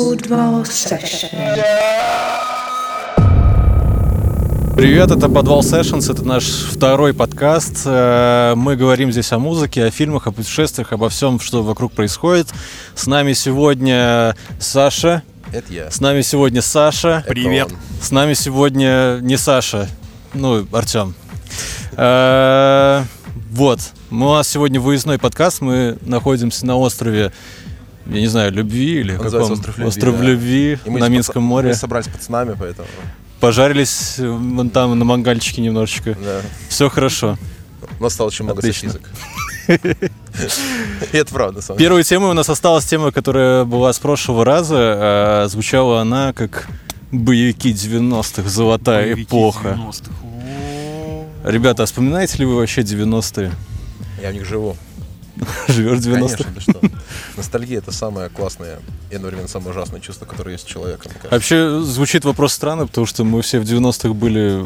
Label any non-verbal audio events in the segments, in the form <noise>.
Football Session. Привет, это Подвал Sessions, это наш второй подкаст. Э, Мы говорим здесь о музыке, о фильмах, о путешествиях, обо всем, что вокруг происходит. С нами сегодня Саша. Это я. С нами сегодня Саша. Привет. С нами сегодня не Саша, ну, Артем. Э, Вот, мы- у нас сегодня выездной подкаст, мы находимся на острове, я не знаю, любви или Он каком? «Остров любви», да. любви И мы на с Минском паца- море. Мы собрались с пацанами, поэтому. Пожарились э, вон там на мангальчике немножечко. Да. Все хорошо. У нас стало очень много Отлично. сосисок. И это правда. Первой темой у нас осталась тема, которая была с прошлого раза. а, Звучала она как боевики 90-х, золотая Боевики эпоха. 90-х. О, Ребята, а вспоминаете ли вы вообще 90-е? Я в них живу. <laughs> Живешь в 90-х? Конечно, ты что. Ностальгия — это самое классное и одновременно самое ужасное чувство, которое есть у человека. Вообще звучит вопрос странно, потому что мы все в 90-х были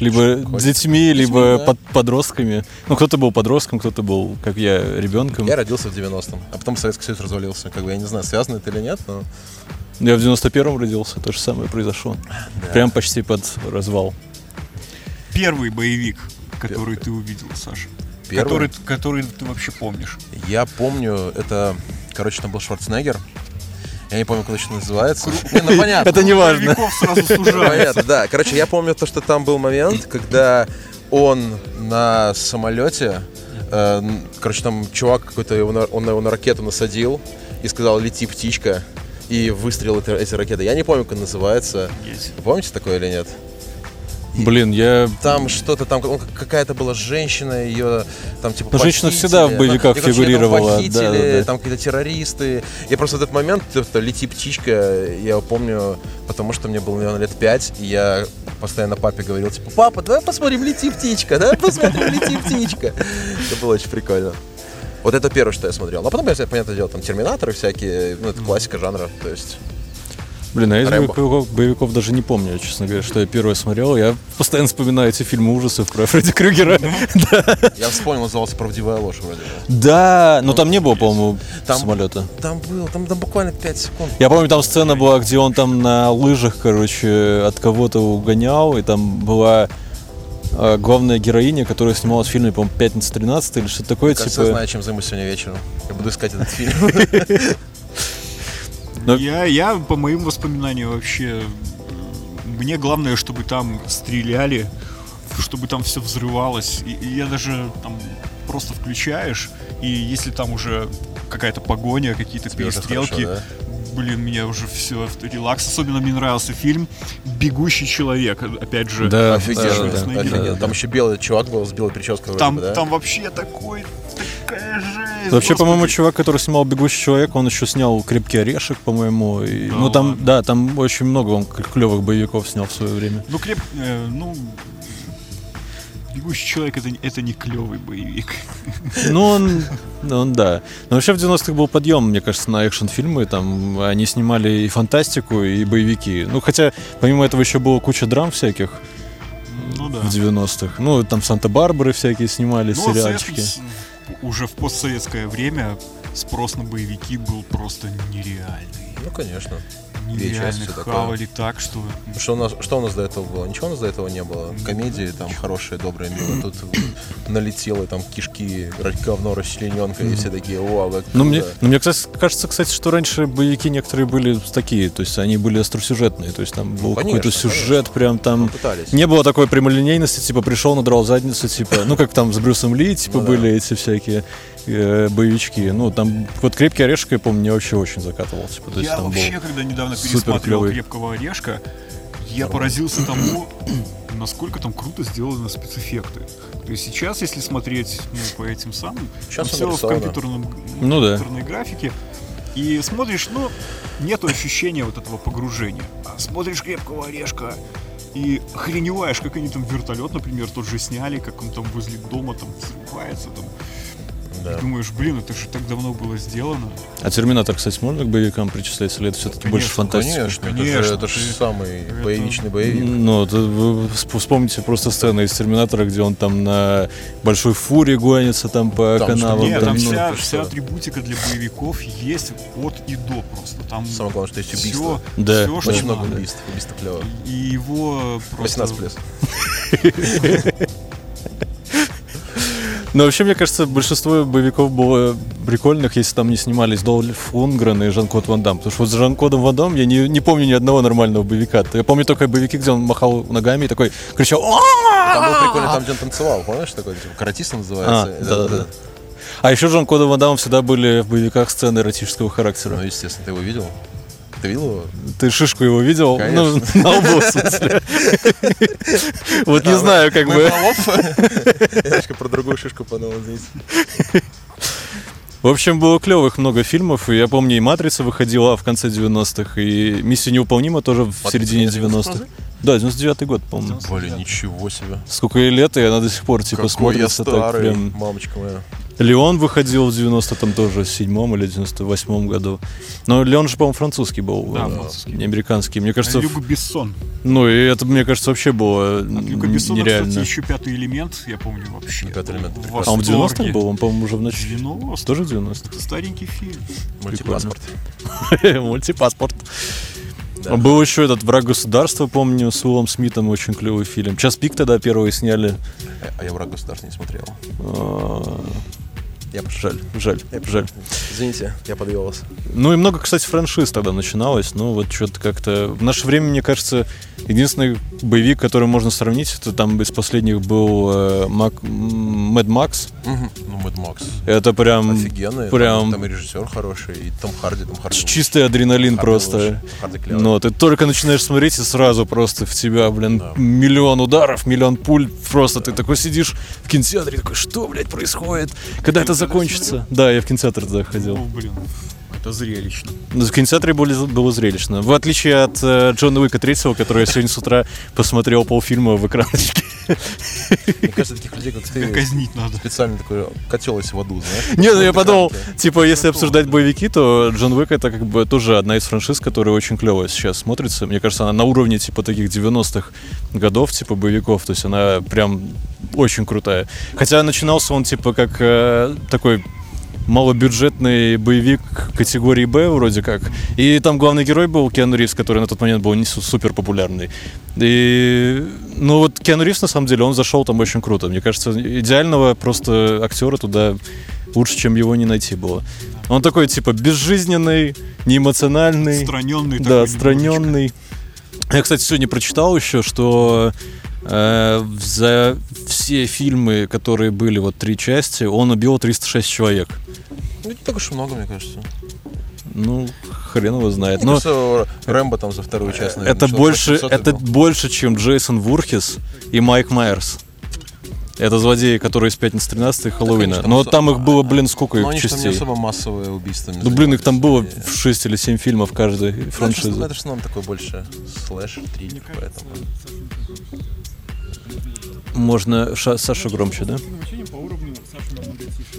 либо Хоть- детьми, либо да. под- подростками. Ну, кто-то был подростком, кто-то был, как я, ребенком. Я родился в 90-м, а потом Советский Союз развалился. Как бы я не знаю, связано это или нет, но Я в 91-м родился, то же самое произошло. Прям почти под развал. Первый боевик, который ты увидел, Саша. Первый? Который, который ты вообще помнишь. я помню, это, короче, там был Шварценеггер. Я не помню, как это называется. Не, ну <laughs> понятно. Это не важно. Сразу. Понятно, да. Короче, я помню то, что там был момент, когда он на самолете, э, короче, там чувак какой-то, его на- он его на ракету насадил и сказал «лети, птичка», и выстрелил это- эти ракеты. Я не помню, как называется. Есть. Вы помните такое или нет? Блин, я Там что-то там, он- какая-то была женщина, ее там типа Ну, женщина всегда в боевиках Ну, там фигурировала, похитили, да, да, да. там какие-то террористы. Я просто в этот момент, это «Лети, птичка», я его помню, потому что мне было, наверное, лет пять, и я постоянно папе говорил, типа, папа, давай посмотрим «Лети, птичка», давай посмотрим «Лети, птичка». Это было очень прикольно. Вот это первое, что я смотрел. А потом, я, понятное дело, там терминаторы всякие, ну, это классика жанра, то есть... Блин, а я из Рэмбо. боевиков, боевиков даже не помню, честно говоря, что я первое смотрел. Я постоянно вспоминаю эти фильмы ужасов про <laughs> Фредди Крюгера. Я вспомнил, назывался «Правдивая ложь» вроде бы. Да, но там не было, по-моему, самолета. Там был, там, буквально 5 секунд. Я помню, там сцена была, где он там на лыжах, короче, от кого-то угонял, и там была э, главная героиня, которая снималась в фильме, по-моему, «Пятница 13 или что-то такое, Кажется, я типа... знаю, чем займусь сегодня вечером. Я буду искать этот <laughs> фильм. Но- Я, я, по моим воспоминаниям, вообще... Мне главное, чтобы там стреляли, чтобы там все взрывалось. И, и я даже там просто включаешь, и если там уже какая-то погоня, какие-то Тебе перестрелки, хорошо, блин, меня уже все релакс. Особенно мне нравился фильм «Бегущий человек». Опять же, Да, Офигенно, да, да, офигенно. да, Там да. еще белый чувак был с белой прической вроде Там, бы, да? там вообще такой, такая жесть. Вообще, по-моему, чувак, который снимал «Бегущий человек», он еще снял «Крепкий орешек», по-моему. и- Да ну, там, ладно? да, там очень много он клевых боевиков снял в свое время. Ну, креп... э, ну... Бегущий человек это, не- это не клевый боевик. Ну, он, ну, он да. Но вообще в 90-х был подъем, мне кажется, на экшн-фильмы. Там они снимали и фантастику, и боевики. Ну, хотя, помимо этого, еще было куча драм всяких Ну да. в 90-х. Ну, там Санта-Барбары всякие снимали, Ну, сериальчики. Советском С- уже в постсоветское время спрос на боевики был просто нереальный. Ну, конечно. Такое. Хавали так, что... Что у, нас, что у нас до этого было? Ничего у нас до этого не было. Комедии там хорошие, добрые, милые. Тут налетело там кишки, говно расчлененка, и все такие, вау, как Ну, мне, круто». ну, мне кажется, кстати, что раньше боевики некоторые были такие, то есть они были остросюжетные, то есть там был конечно, какой-то сюжет, конечно. прям там Ну, пытались. Не было такой прямолинейности, типа пришел, надрал задницу, типа, ну как там с Брюсом Ли, типа Ну да. были эти всякие э, боевички. Ну там вот крепкий орешек, я помню, мне вообще очень закатывал, типа, то есть я там вообще, был. когда недавно пересматривал. «Крепкого орешка», я поразился тому, <clears throat> насколько там круто сделаны спецэффекты. То есть сейчас, если смотреть ну, по этим самым, Сейчас все в компьютерном, Ну да. компьютерной графике, и смотришь, ну, нету ощущения вот этого погружения. А смотришь «Крепкого орешка», и охреневаешь, как они там вертолет, например, тот же сняли, как он там возле дома там взрывается, там Да. И думаешь, блин, это же так давно было сделано. А Терминатор, кстати, можно к боевикам причислять, или это все-таки больше фантастика? Конечно, это Конечно, же, это же ты- самый это- боевичный боевик. Ну, это вы всп- вспомните просто сцены из Терминатора, где он там на большой фуре гонится там по Там что, канавам. Нет, там ну, вся, ты вся атрибутика для боевиков есть от и до просто. Там Самое главное, что есть все, убийство. Да. все, что Очень много надо. убийств. Убийство клево. И его просто... 18 плюс. <laughs> Но вообще, мне кажется, большинство боевиков было прикольных, если там не снимались Долф Лунгрен и Жан-Клод Ван Дам. Потому что вот с Жан-Клодом Ван Дам я не, не помню ни одного нормального боевика. Я помню только боевики, где он махал ногами и такой кричал Там был прикольный, там, где он танцевал, помнишь, такой, типа, каратист он А, называется. да, да, да. А еще Жан-Клода Ван Дамма всегда были в боевиках сцены эротического характера. Ну, естественно, ты его видел? Ты видел его? Ты шишку его видел? Ну, Конечно. на лбу, в смысле. Вот не знаю, как бы. Я про другую шишку подумал здесь. В общем, было клевых много фильмов, я помню, и «Матрица» выходила в конце 90-х, и «Миссия невыполнима» тоже в середине 90-х. Да, 99-й год, по-моему. Блин, ничего себе. Сколько ей лет, и она до сих пор, типа, Какой я смотрится так старый, прям... мамочка моя. Леон выходил в 90-м тоже, седьмом или 98-м году. Но Леон же, по-моему, французский был, Да, э, французский. не американский. Мне кажется, Люк Бессон. ну и это, мне кажется, вообще было От Люка Бессона, нереально. кстати, еще пятый элемент, я помню вообще. Пятый элемент, в. А он в 90-м восторге. был? Он, по-моему, уже в ночи. 90 Тоже 90 Это старенький фильм. Мультипаспорт. <laughs> Мультипаспорт. Да. Был еще этот «Враг государства», помню, с Уиллом Смитом, очень клевый фильм. «Час пик» тогда первый сняли. А- А я враг государства не смотрел. Я. Жаль, жаль, жаль. Извините, я подвел вас. Ну и много, кстати, франшиз тогда начиналось. Ну вот что-то как-то... В наше время, мне кажется, единственный боевик, который можно сравнить, это там из последних был э, Мак... Макс. Мгм. Ну, Мэд Макс. Это прям Офигенный. прям- Там, там и режиссер хороший, и Том Харди. Том Харди чистый адреналин Харди просто. Но ты только начинаешь смотреть, и сразу просто в тебя, блин, Да. миллион ударов, миллион пуль. Просто ты такой сидишь в кинотеатре, такой, что, блядь, происходит? Когда это закончится? Да, я в кинотеатр тогда ходил. Ну, блин, это зрелищно. Ну, В кинотеатре было, было зрелищно. В отличие от э, Джона Уика третьего, который я сегодня с утра посмотрел полфильма в экраночке. Мне кажется, таких людей, как ты, Казнить надо. специально такой котел из в аду, знаешь? Не, ну я подумал, типа, если обсуждать боевики, то Джон Уик это как бы тоже одна из франшиз, которая очень клево сейчас смотрится. Мне кажется, она на уровне типа таких 90-х годов, типа боевиков. То есть она прям очень крутая. Хотя начинался он типа как э, такой малобюджетный боевик категории Б вроде как. И там главный герой был Киану Ривз, который на тот момент был не су- супер популярный. И, ну вот Киану Ривз, на самом деле, он зашел там очень круто. Мне кажется, идеального просто актера туда лучше, чем его не найти было. Он такой, типа, безжизненный, неэмоциональный. Отстраненный Да, отстраненный. Я, кстати, сегодня прочитал еще, что за все фильмы, которые были вот три части, он убил 306 человек. Ну, не так уж и много, мне кажется. Ну, хрен его знает. Мне Но кажется, Рэмбо там за вторую часть, наверное, это больше, 800 это был. больше, чем Джейсон Вурхис и Майк Майерс. Это злодеи, которые из пятницы 13 Хэллоуина. конечно, Но там их было, блин, сколько их они же там не частей? особо массовые убийства. Ну, блин, их там было в 6 или 7 фильмов каждой Ну, это франшизы. Это же нам такой больше слэшер, триллер, поэтому. Можно Ша- Саша громче, да? Ощущением по уровню Саши намного тише.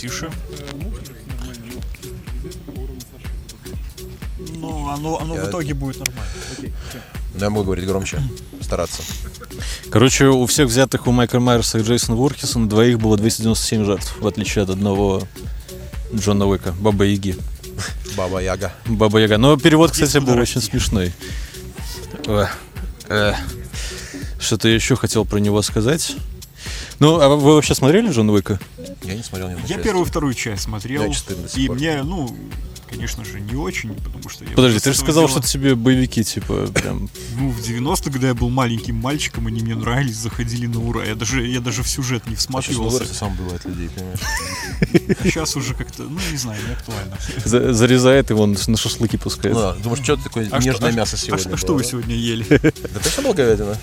Тише. Э, уровню Саши. Ну, оно, оно Я- в итоге будет нормально. Окей. Но я могу говорить громче, стараться. Короче, у всех взятых у Майкла Майерса и Джейсона Вурхиса на двоих было 297 жертв, в отличие от одного Джона Уика, Баба Яги. Баба Яга. Баба Яга. Но перевод, кстати, был очень смешной. Что-то я еще хотел про него сказать. Ну, а вы вообще смотрели Джона Уика? Я не смотрел ни Я часть. первую и вторую часть смотрел. Я и мне, ну, конечно же, не очень, потому что я... Подожди, ты же сказал, дела- что тебе боевики, типа, прям... Ну, в 90-х, когда я был маленьким мальчиком, они мне нравились, заходили на ура. Я даже, я даже в сюжет не А сейчас всматривался. вырос и сам убивает людей, понимаешь? Сейчас уже как-то, ну, не знаю, не актуально. за- зарезает его, на шашлыки пускает. Ну да, думаешь, что такое А нежное а- мясо А, сегодня а что было, вы да? сегодня ели? Да точно была говядина?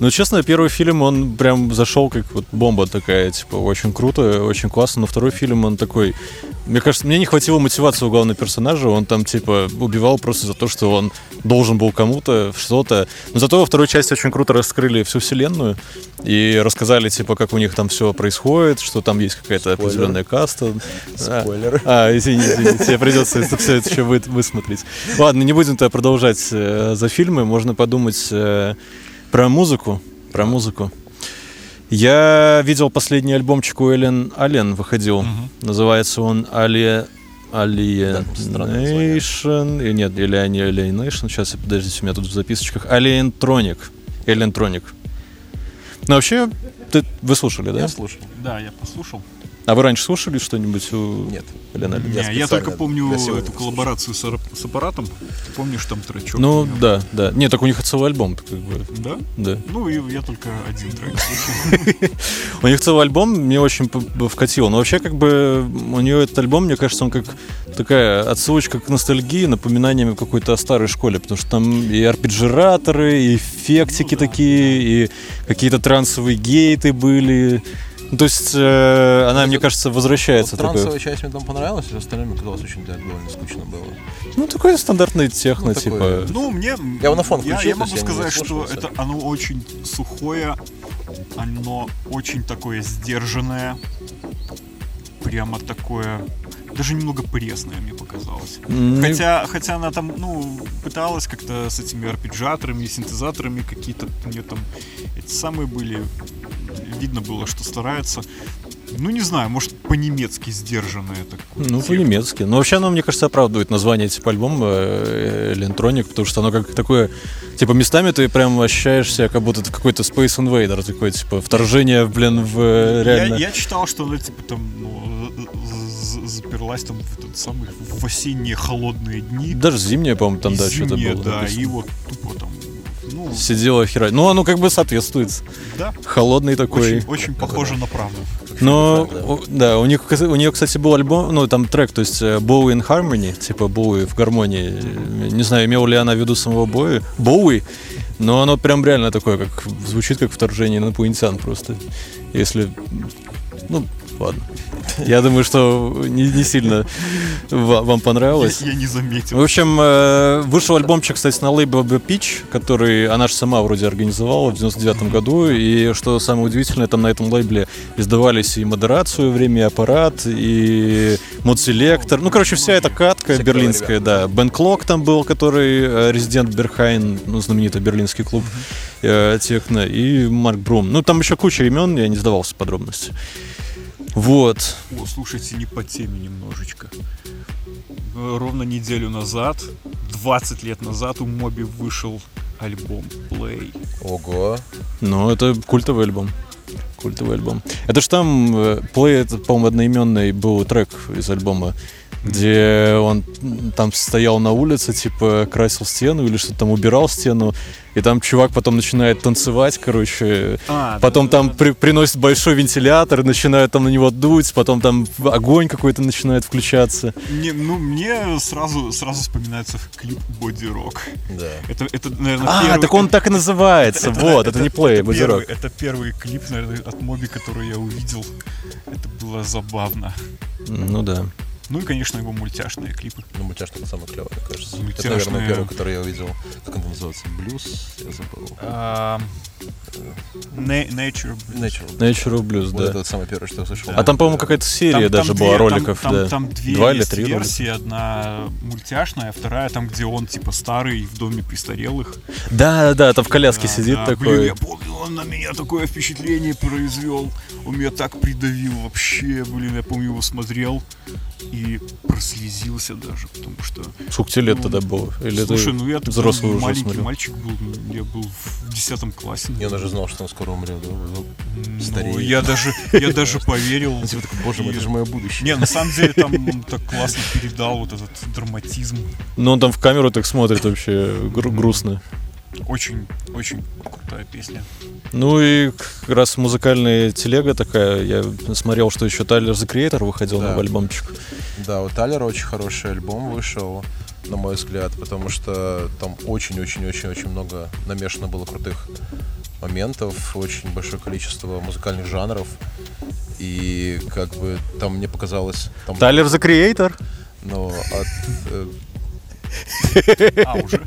Ну, честно, первый фильм, он прям зашел как вот бомба такая, типа, очень круто, очень классно, но второй фильм, он такой... Мне кажется, мне не хватило мотивации у главного персонажа, он там, типа, убивал просто за то, что он должен был кому-то что-то. Но зато во второй части очень круто раскрыли всю вселенную и рассказали, типа, как у них там все происходит, что там есть какая-то Спойлер. определенная каста. А, Спойлеры. а, извини, извини, тебе придется это все это еще вы- высмотреть. Ладно, не будем тогда продолжать э, за фильмы, можно подумать э, про музыку. Про музыку. Я видел последний альбомчик у Эллен Аллен выходил. Мгм. Называется он Али... Да. Alienation. и Нет, или не Alienation. Сейчас, подождите, у меня тут в записочках. Alientronic. Alientronic. Ну, вообще, ты, вы слушали, да? Я слушал. Да, я послушал. А вы раньше слушали что-нибудь у Нет. Аллен? Не, Я я, только помню эту коллаборацию с, с аппаратом. Помнишь там тречок? Ну, да, да. Нет, так у них целый альбом, как бы, Да? да. Ну, и я только один трек <laughs> слушал. У них целый альбом мне очень вкатил. Но вообще, как бы, у нее этот альбом, мне кажется, он как такая отсылочка к ностальгии, напоминанием о какой-то о старой школе, потому что там и арпеджираторы, и эффектики Ну такие, и какие-то трансовые гейты были. Ну, то есть э, она, мне кажется, возвращается Вот такой. трансовая часть мне там понравилась, а остальное мне казалось очень да, довольно скучно было. Ну, такой стандартный техно, Ну, типа. такой, Ну, мне... Я его на фон я, включил, я могу я не сказать, что это оно очень сухое, оно очень такое сдержанное, прямо такое, даже немного пресное, мне показалось. М, Хотя, хотя она там, ну, пыталась как-то с этими арпеджаторами, синтезаторами какие-то у нее там эти самые были. Видно было, что старается. Ну, не знаю, может, по-немецки сдержанное такое. Ну, по-немецки. Но вообще оно, мне кажется, оправдывает название типа альбома э, Electronic, потому что оно как такое... Типа местами ты прям ощущаешь себя, как будто это какой-то Space Invader, такой, типа, вторжение, блин, в э, реально... Я, я читал, что она, типа, там, ну, заперлась там в этот самый, в осенние холодные дни. Даже зимнее, по-моему, там, И да, что-то зимние, было. да, написано. и вот тупо там, ну, Сидела хера. Ну, оно как бы соответствует. да, Холодный такой. очень, очень похоже на правду. Но, да. у- да, у них, у нее, кстати, был альбом, ну, там трек, то есть э, Bowie in Harmony, типа Боуи в гармонии. Э, Не знаю, имела ли она в виду самого Боуи, Боуи, но оно прям реально такое, как звучит как вторжение инопланетян просто. Если, ну, ладно. <laughs> Я думаю, что не, не сильно ва- вам понравилось. Я, я не заметил. В общем, э, вышел альбомчик, кстати, на лейбле BPitch, который она же сама вроде организовала в 99 году. И что самое удивительное, там на этом лейбле издавались и Moderat в свое время, и Apparat, и Modeselektor. Ну, короче, вся эта катка Все берлинская, клевые да. Ben Klock там был, который э, резидент Berghain, ну, знаменитый берлинский клуб э, техно, и Mark Broom. Ну, там еще куча имен, я не вдавался в подробности. Вот. О, слушайте, не по теме немножечко. Э, Ровно неделю назад, 20 лет назад, у Моби вышел альбом Play. Ого. Ну, это культовый альбом. Культовый альбом. Это ж там э, Play, это, по-моему, одноименный был трек из альбома, где он там стоял на улице, типа, красил стену или что-то там убирал стену, и там чувак потом начинает танцевать, короче, А, потом там да-да-да. при- приносит большой вентилятор, начинают там на него дуть, потом там огонь какой-то начинает включаться. Не, ну, мне сразу, сразу вспоминается клип Body Rock. Да. Это, это наверное, А, первый... так он так и называется, вот, это, не Play, это Body первый, Rock. это первый клип, наверное, от Моби, который я увидел. Это было забавно. Ну да. Ну и, конечно, его мультяшные клипы. Ну, мультяшка это самое клевое, мне кажется. Это, Мультяшная. наверное, первый, который я увидел. Как он называется? Блюз? Я забыл. А, Na- Nature. Natural. Natural Blues, Вот да. это вот самое первое, что я услышал. А там, по-моему, какая-то серия Там- даже там была две- там- роликов, там, да. там две Два или три ролика. версии. Одна мультяшная, а вторая там, где он типа старый в доме престарелых. Да, да, да, там в коляске Да, сидит да, такой. Блин, я помню, он на меня такое впечатление произвел. Он меня так придавил вообще. Блин, я помню, его смотрел и прослезился даже, потому что... Сколько тебе лет ну, тогда было? Или Слушай, ты ну я взрослый уже маленький смотрел? мальчик был, я был в десятом классе. Я даже знал, что он скоро умрет, да? Ну, стареет. я даже, я даже поверил. Он типа такой, боже мой, это же мое будущее. Не, на самом деле там он так классно передал вот этот драматизм. Ну, он там в камеру так смотрит вообще гру- грустно. Очень, очень крутая песня. Ну и как раз музыкальная телега такая. Я смотрел, что еще Тайлер The Creator выходил Да. на альбомчик. Да, у Талера очень хороший альбом вышел, на мой взгляд, потому что там очень-очень-очень-очень много намешано было крутых моментов, очень большое количество музыкальных жанров. И как бы там мне показалось... Там, Тайлер the Creator. ну, от... э, <laughs> А, уже?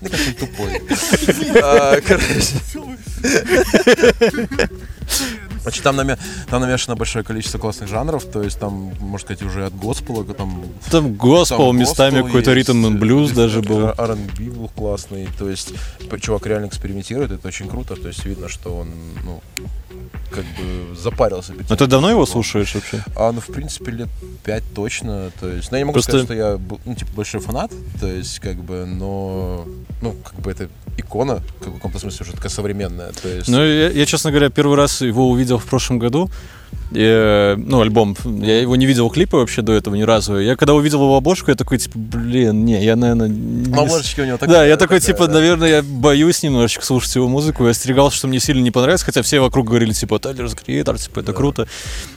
Мне кажется, тупой. <laughs> А, Короче. <laughs> Значит, там, наме- там намешано большое количество классных жанров, то есть там, можно сказать, уже от госпела, там Там госпел, Там местами какой-то ритм и блюз есть даже был. R&B был классный, то есть чувак реально экспериментирует, это очень круто, то есть видно, что он, ну, как бы запарился. тем, ты давно его слушаешь вообще? А, ну, в принципе, лет пять точно, то есть, ну, я не могу Просто- сказать, что я, ну, типа, большой фанат, то есть, как бы, но, ну, как бы это икона, в каком-то смысле уже такая современная, то есть... Ну, я, я, честно говоря, первый раз его увидел в прошлом году. И, ну, альбом. Я его не видел клипы вообще до этого ни разу. Я когда увидел его обложку, я такой, типа, блин, не, я, наверное... Не... Ну, обложечка у него Да, такая, я такой, такая, типа, да. наверное, я боюсь немножечко слушать его музыку. Я остерегался, что мне сильно не понравится, хотя все вокруг говорили, типа, Тайлер Креатор, типа, это круто.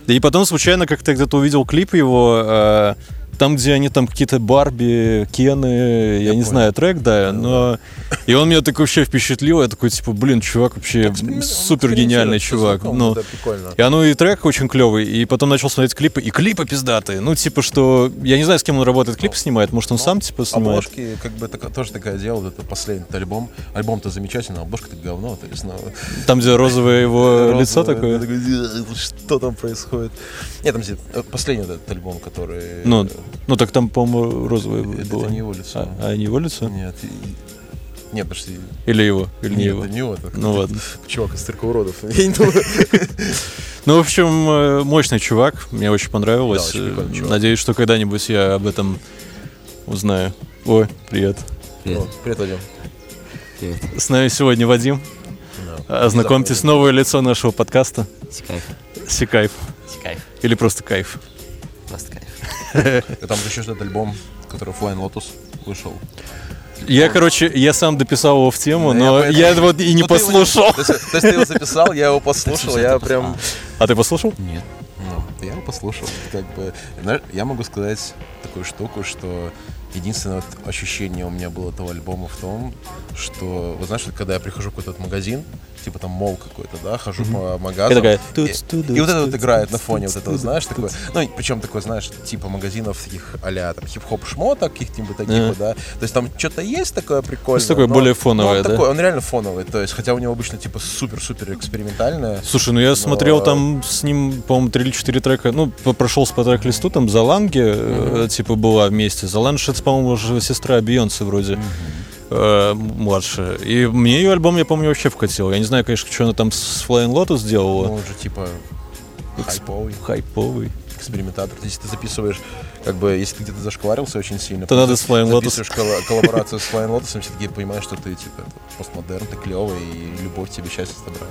И потом случайно как-то где-то увидел клип его, э, там, где они там какие-то Барби, Кены, я, не понял. знаю, трек, да, но... И он меня так вообще впечатлил, я такой, типа, блин, чувак вообще Эксперимент- супер гениальный чувак. звуком, Ну, это прикольно. и оно и трек очень клевый, и потом начал смотреть клипы, и клипы пиздатые. Ну, типа, что... Я не знаю, с кем он работает, клипы снимает, может, он сам, типа, снимает. Обложки, как бы, это тоже такое дело, это последний альбом. Альбом-то замечательный, а обложка-то говно, то есть, ну... Там, где розовое его лицо такое. такой, «Э, Что там происходит? Нет, там э, последний этот альбом, который... Ну, ну так там, по-моему, розовое это, было. это не его лицо. А, а не его лицо? Нет, и- нет, подожди. Или его? Или не Нет, его? это не его. это Ну <laughs> ладно. Чувак из цирка уродов. <laughs> Я не думаю. <laughs> Ну, в общем, э, мощный чувак. Мне очень понравилось. Э. Надеюсь, что когда-нибудь я об этом узнаю. Ой, привет. Привет, Вадим. С нами сегодня Вадим. Да. Ознакомьтесь, новое лицо нашего подкаста. Кайф. Сикайф. Кайф. Или просто кайф. Просто кайф. Там еще этот альбом, который Flying Lotus вышел. Я, короче, я сам дописал его в тему, но поэтому- я вот и не Ну, послушал. То есть то есть ты его записал, я его <laughs> послушал, я прям... А ты послушал? Нет. Ну, я его послушал. Как бы, я могу сказать такую штуку, что единственное вот ощущение у меня было этого альбома в том, что, вот знаешь, вот когда я прихожу в какой-то магазин, типа там мол какой-то, да, хожу по магазам, И такая, и, и вот это вот играет на фоне вот этого, знаешь, такое, ну, причем такое, знаешь, типа магазинов таких а там хип-хоп шмоток каких-нибудь таких вот, да, то есть там что-то есть такое прикольное. есть такое более но фоновое, он да? такой, он реально фоновый, то есть, хотя у него обычно типа супер-супер экспериментальное. Слушай, ну я смотрел там с ним, по-моему, 3 или 4 трека. Ну, по- прошелся по трек-листу, там Заланге, э, типа, была вместе. Заланж, это, по-моему, уже сестра Бейонсе вроде. Э, м- младшая. И мне ее альбом, я помню, вообще вкатил. Я не знаю, конечно, что она там с Flying Lotus сделала. Ну, он же типа хайповый. Хайповый. экспериментатор. То есть, если ты записываешь, как бы, если ты где-то зашкварился очень сильно, То надо с Flying Lotus. записываешь колла- коллаборацию с Flying Lotus, все-таки понимаешь, что ты, типа, постмодерн, ты клевый, и любовь тебе, счастье добра.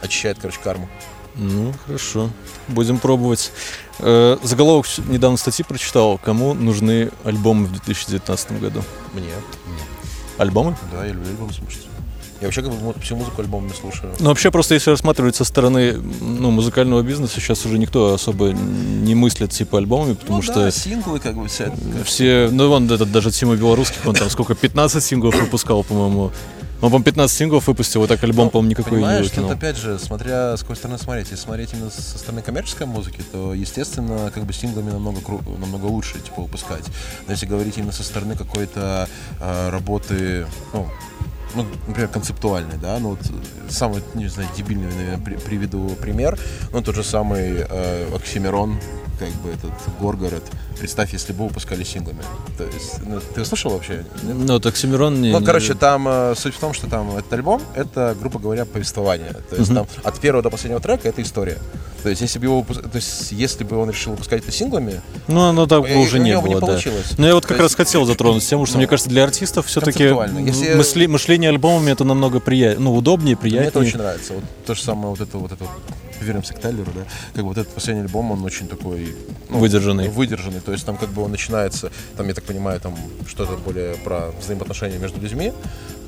Очищает, короче, карму. Ну, хорошо. Будем пробовать. Э, заголовок недавно статьи прочитал. Кому нужны альбомы в 2019 году? Мне. Альбомы? Да, я люблю альбом слушать. Я вообще как бы всю музыку альбомами слушаю. Ну, вообще, просто если рассматривать со стороны ну, музыкального бизнеса, сейчас уже никто особо не мыслит типа альбомами, потому ну, что да, синглы, как бы, вся... все, ну, вон этот даже Тима Белорусских, он там сколько, 15 синглов выпускал, по-моему. Он, по 15 синглов выпустил, вот так альбом, Ну, по-моему, никакой не выкинул. тут опять же, смотря с какой стороны смотреть. Если смотреть именно со стороны коммерческой музыки, то, естественно, как бы синглами намного, кру- намного лучше, типа, выпускать. Но если говорить именно со стороны какой-то э, работы, ну, ну, например, концептуальной, да, ну вот э, самый, не знаю, дебильный, наверное, при- приведу пример, ну, тот же самый э, Оксимирон, как бы этот Горгород. Представь, если бы выпускали синглами. То есть, ну, ты слышал вообще? Ну, Оксимирон не... Ну, короче, там э, суть в том, что там этот альбом это, грубо говоря, повествование. То есть Мгм. там от первого до последнего трека это история. То есть, если бы его то есть, если бы он решил выпускать это синглами, Ну, оно так э, уже не бы было, не да. получилось. Ну, я вот То как есть- раз хотел затронуть тему, что Ну, мне кажется, для артистов все-таки. Если- мысли, мышление альбомами это намного приятнее, ну, удобнее, Мне это приятнее. очень нравится. Вот то же самое, вот это вот это вернемся к Тайлеру, да, как бы вот этот последний альбом, он очень такой ну, Выдержанный. Выдержанный. То есть там как бы он начинается, там, я так понимаю, там что-то более про взаимоотношения между людьми.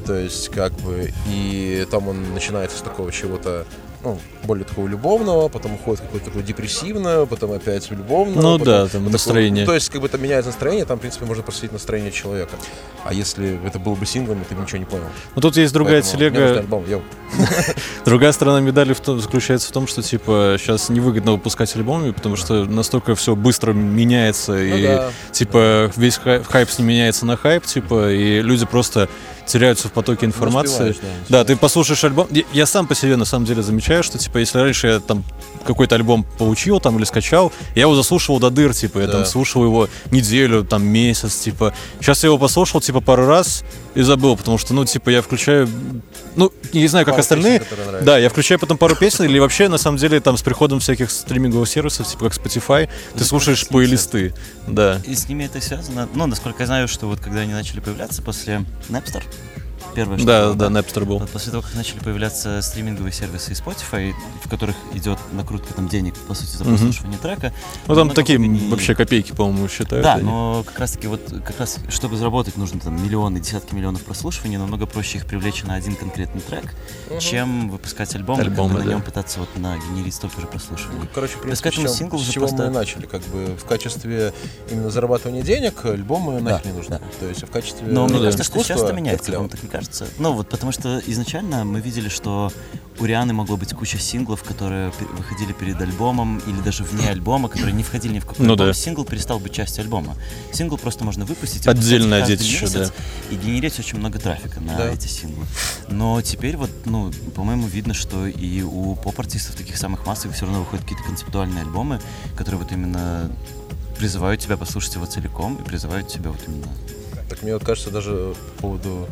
То есть, как бы, и там он начинается с такого чего-то, ну, более такого любовного, потом уходит какое-то такое депрессивное, потом опять любовное. Ну потом да, там такое- настроение. ну, то есть, как бы это меняет настроение, там, в принципе, можно проследить настроение человека. А если это было бы синглами, ты бы ничего не понял. Ну тут есть другая Поэтому телега, альбом, <laughs> другая сторона медали в том, заключается в том, что типа сейчас невыгодно выпускать альбомы, потому что настолько все быстро меняется Ну и да. типа весь хай- хайп с ним меняется на хайп, типа и люди просто теряются в потоке информации. успеваешь, да, Да, ты послушаешь альбом. Я, я сам по себе на самом деле замечаю, что типа если раньше я там какой-то альбом получил там или скачал, я его заслушивал до дыр, типа, я Да. там слушал его неделю, там месяц, типа. Сейчас я его послушал типа пару раз и забыл, потому что, ну, типа, я включаю, ну, не знаю, как Пару остальные. песен. Да, я включаю потом пару песен, или вообще, на самом деле, там с приходом всяких стриминговых сервисов, типа как Spotify, ты Ну, слушаешь плейлисты. Да. И с ними это связано. Ну, насколько я знаю, что вот когда они начали появляться после Napster, первое, что Да, было, да, Napster был. Вот после того, как начали появляться стриминговые сервисы и Spotify, в которых идет накрутка там денег, по сути, за прослушивание трека. Ну, там такие выгоднее- вообще копейки, по-моему, считают. Да, они. но как раз таки вот как раз чтобы заработать нужно там миллионы, десятки миллионов прослушиваний, намного проще их привлечь на один конкретный трек, чем выпускать альбом, Альбомы, и как бы на да. нем пытаться вот нагенерить столько же прослушиваний. Короче, в То есть принципе, к этому с чем- синглу с уже чего просто- мы начали, как бы в качестве именно зарабатывания денег альбомы Да, нафиг не нужны. да. То есть в качестве Но мне да. кажется, что сейчас это меняется, клево. вам так не кажется? Ну вот, потому что изначально мы видели, что у Рианы могло быть куча синглов, которые выходили перед альбомом или даже вне альбома, которые не входили ни в какой Ну альбом. да. Сингл перестал быть частью альбома. Сингл просто можно выпустить Отдельно одеть еще, месяц и генерить очень много трафика на Да. эти синглы. Но теперь вот, ну, по-моему, видно, что и у поп-артистов таких самых массовых все равно выходят какие-то концептуальные альбомы, которые вот именно призывают тебя послушать его целиком и призывают тебя вот именно Так мне вот кажется, даже по поводу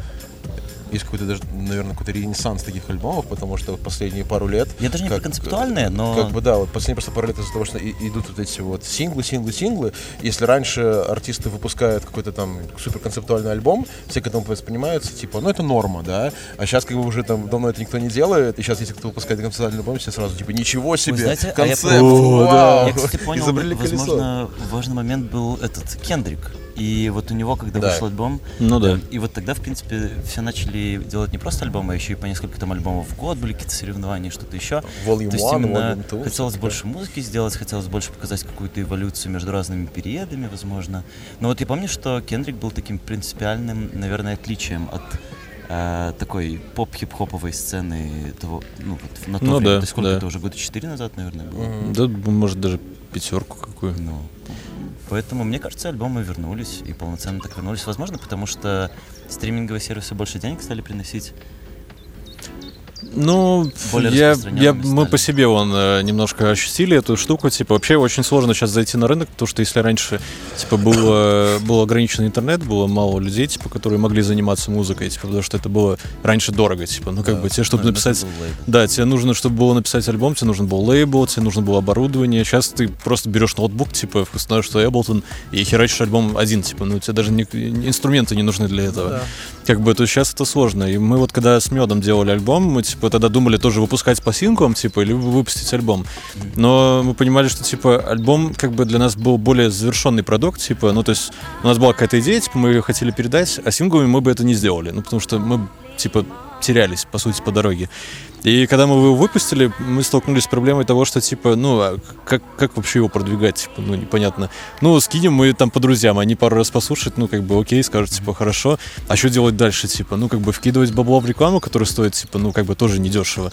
есть какой-то даже, наверное, какой-то ренессанс таких альбомов, потому что вот последние пару лет... Я даже не про концептуальные, но- Как бы, да, вот последние просто пару лет из-за того, что и- идут вот эти вот синглы, синглы, синглы. Если раньше артисты выпускают какой-то там суперконцептуальный альбом, все к этому воспринимаются, типа, ну это норма, да? А сейчас как бы уже там давно это никто не делает, и сейчас если кто выпускает концептуальный альбом, все сразу, типа, ничего себе, знаете, а я концепт, помню- О, вау! Я, кстати, <laughs> понял, Изобрели колесо. возможно, важный момент был этот Кендрик. И вот у него, когда Да. вышел альбом, Ну да. и вот тогда, в принципе, все начали делать не просто альбомы, а еще и по несколько там альбомов в год, были какие-то соревнования, что-то еще. Volume То есть 1, именно 2, хотелось больше музыки сделать, хотелось больше показать какую-то эволюцию между разными периодами, возможно. Но вот я помню, что Кендрик был таким принципиальным, наверное, отличием от э, такой поп-хип-хоповой сцены того, ну, вот на то Ну время. да, То есть сколько да. это уже, года четыре назад, наверное, было? Да, может, даже пятерку какую. Ну, поэтому, мне кажется, альбомы вернулись и полноценно так вернулись. Возможно, потому что стриминговые сервисы больше денег стали приносить. Ну, Более я, я, мы по себе вон э, немножко ощутили эту штуку. Типа, вообще очень сложно сейчас зайти на рынок, потому что если раньше, типа, было, был ограниченный интернет, было мало людей, типа, которые могли заниматься музыкой, типа, потому что это было раньше дорого, типа, ну, как бы, тебе, чтобы написать... Да, тебе нужно, чтобы было написать альбом, тебе нужен был лейбл, тебе нужно было оборудование. Сейчас ты просто берешь ноутбук, типа, установишь что Ableton и херачишь альбом один, типа, ну, тебе даже не- инструменты не нужны для этого. да. Как бы, то сейчас это сложно. И мы вот когда с медом делали альбом, мы, типа, тогда думали тоже выпускать по синглам, типа, или выпустить альбом. Но мы понимали, что, типа, альбом, как бы, для нас был более завершенный продукт, типа, ну, то есть у нас была какая-то идея, типа, мы ее хотели передать, а синглами мы бы это не сделали. Ну, потому что мы, типа, терялись, по сути, по дороге. И когда мы его выпустили, мы столкнулись с проблемой того, что, типа, ну, а как, как вообще его продвигать, типа, ну, непонятно. Ну, скинем мы там по друзьям, они пару раз послушают, ну, как бы, окей, скажут, типа, хорошо. А что делать дальше, типа, ну, как бы, вкидывать бабло в рекламу, которая стоит, типа, ну, как бы, тоже недешево.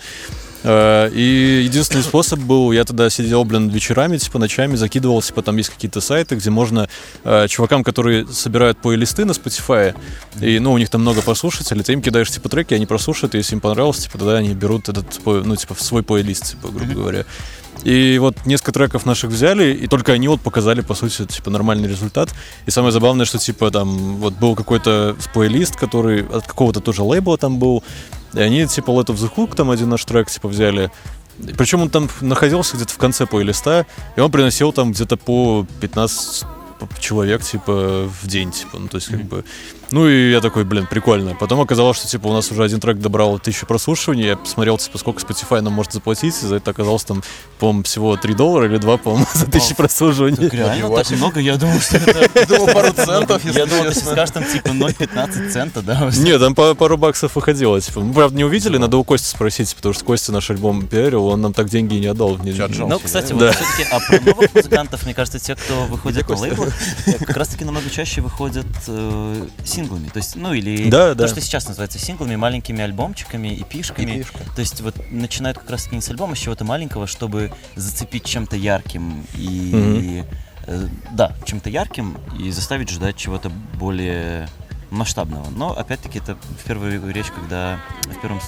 Э, И единственный способ был, я тогда сидел, блин, вечерами, типа, ночами, закидывал, типа, там есть какие-то сайты, где можно э, чувакам, которые собирают плейлисты на Spotify, и, ну, у них там много послушателей, ты им кидаешь, типа, треки, они прослушают, и если им понравилось, типа, тогда они берут этот, плей- ну, типа, в свой плейлист, типа, грубо говоря. И вот несколько треков наших взяли, и только они вот показали, по сути, типа, нормальный результат. И самое забавное, что, типа, там, вот был какой-то плейлист, который от какого-то тоже лейбла там был, и они, типа, Let of the Hook, там один наш трек, типа, взяли. Причем он там находился где-то в конце плейлиста, и он приносил там где-то по 15 п- человек, типа, в день, типа, ну, то есть, как бы... Ну, и я такой, блин, прикольно. Потом оказалось, что, типа, у нас уже один трек добрал тысячу прослушиваний, я посмотрел, типа, сколько Spotify нам может заплатить, и за это оказалось, там, по-моему, всего 3 доллара или 2, по-моему, <laughs> за тысячу прослушиваний. Так реально так много? Я думал, что это... <laughs> Думал, пару центов, Я думал, ты сейчас скажешь там типа 0,15 цента, да? Нет, там пару баксов выходило, типа. Мы, правда, не увидели, надо у Кости спросить, потому что Костя наш альбом пиарил, он нам так деньги и не отдал. Не-? Ну, кстати, вот все-таки, а про новых музыкантов, мне кажется, те, кто выходит на лейблах, как раз-таки намного чаще выходят э, синглами. То есть, ну, или Да, то, да. что сейчас называется синглами, маленькими альбомчиками и пишками. То есть, вот начинают как раз-таки не с альбома, с чего-то маленького, чтобы зацепить чем-то ярким и... э, да, чем-то ярким и заставить ждать чего-то более масштабного. Но опять-таки это в первую речь, когда в первом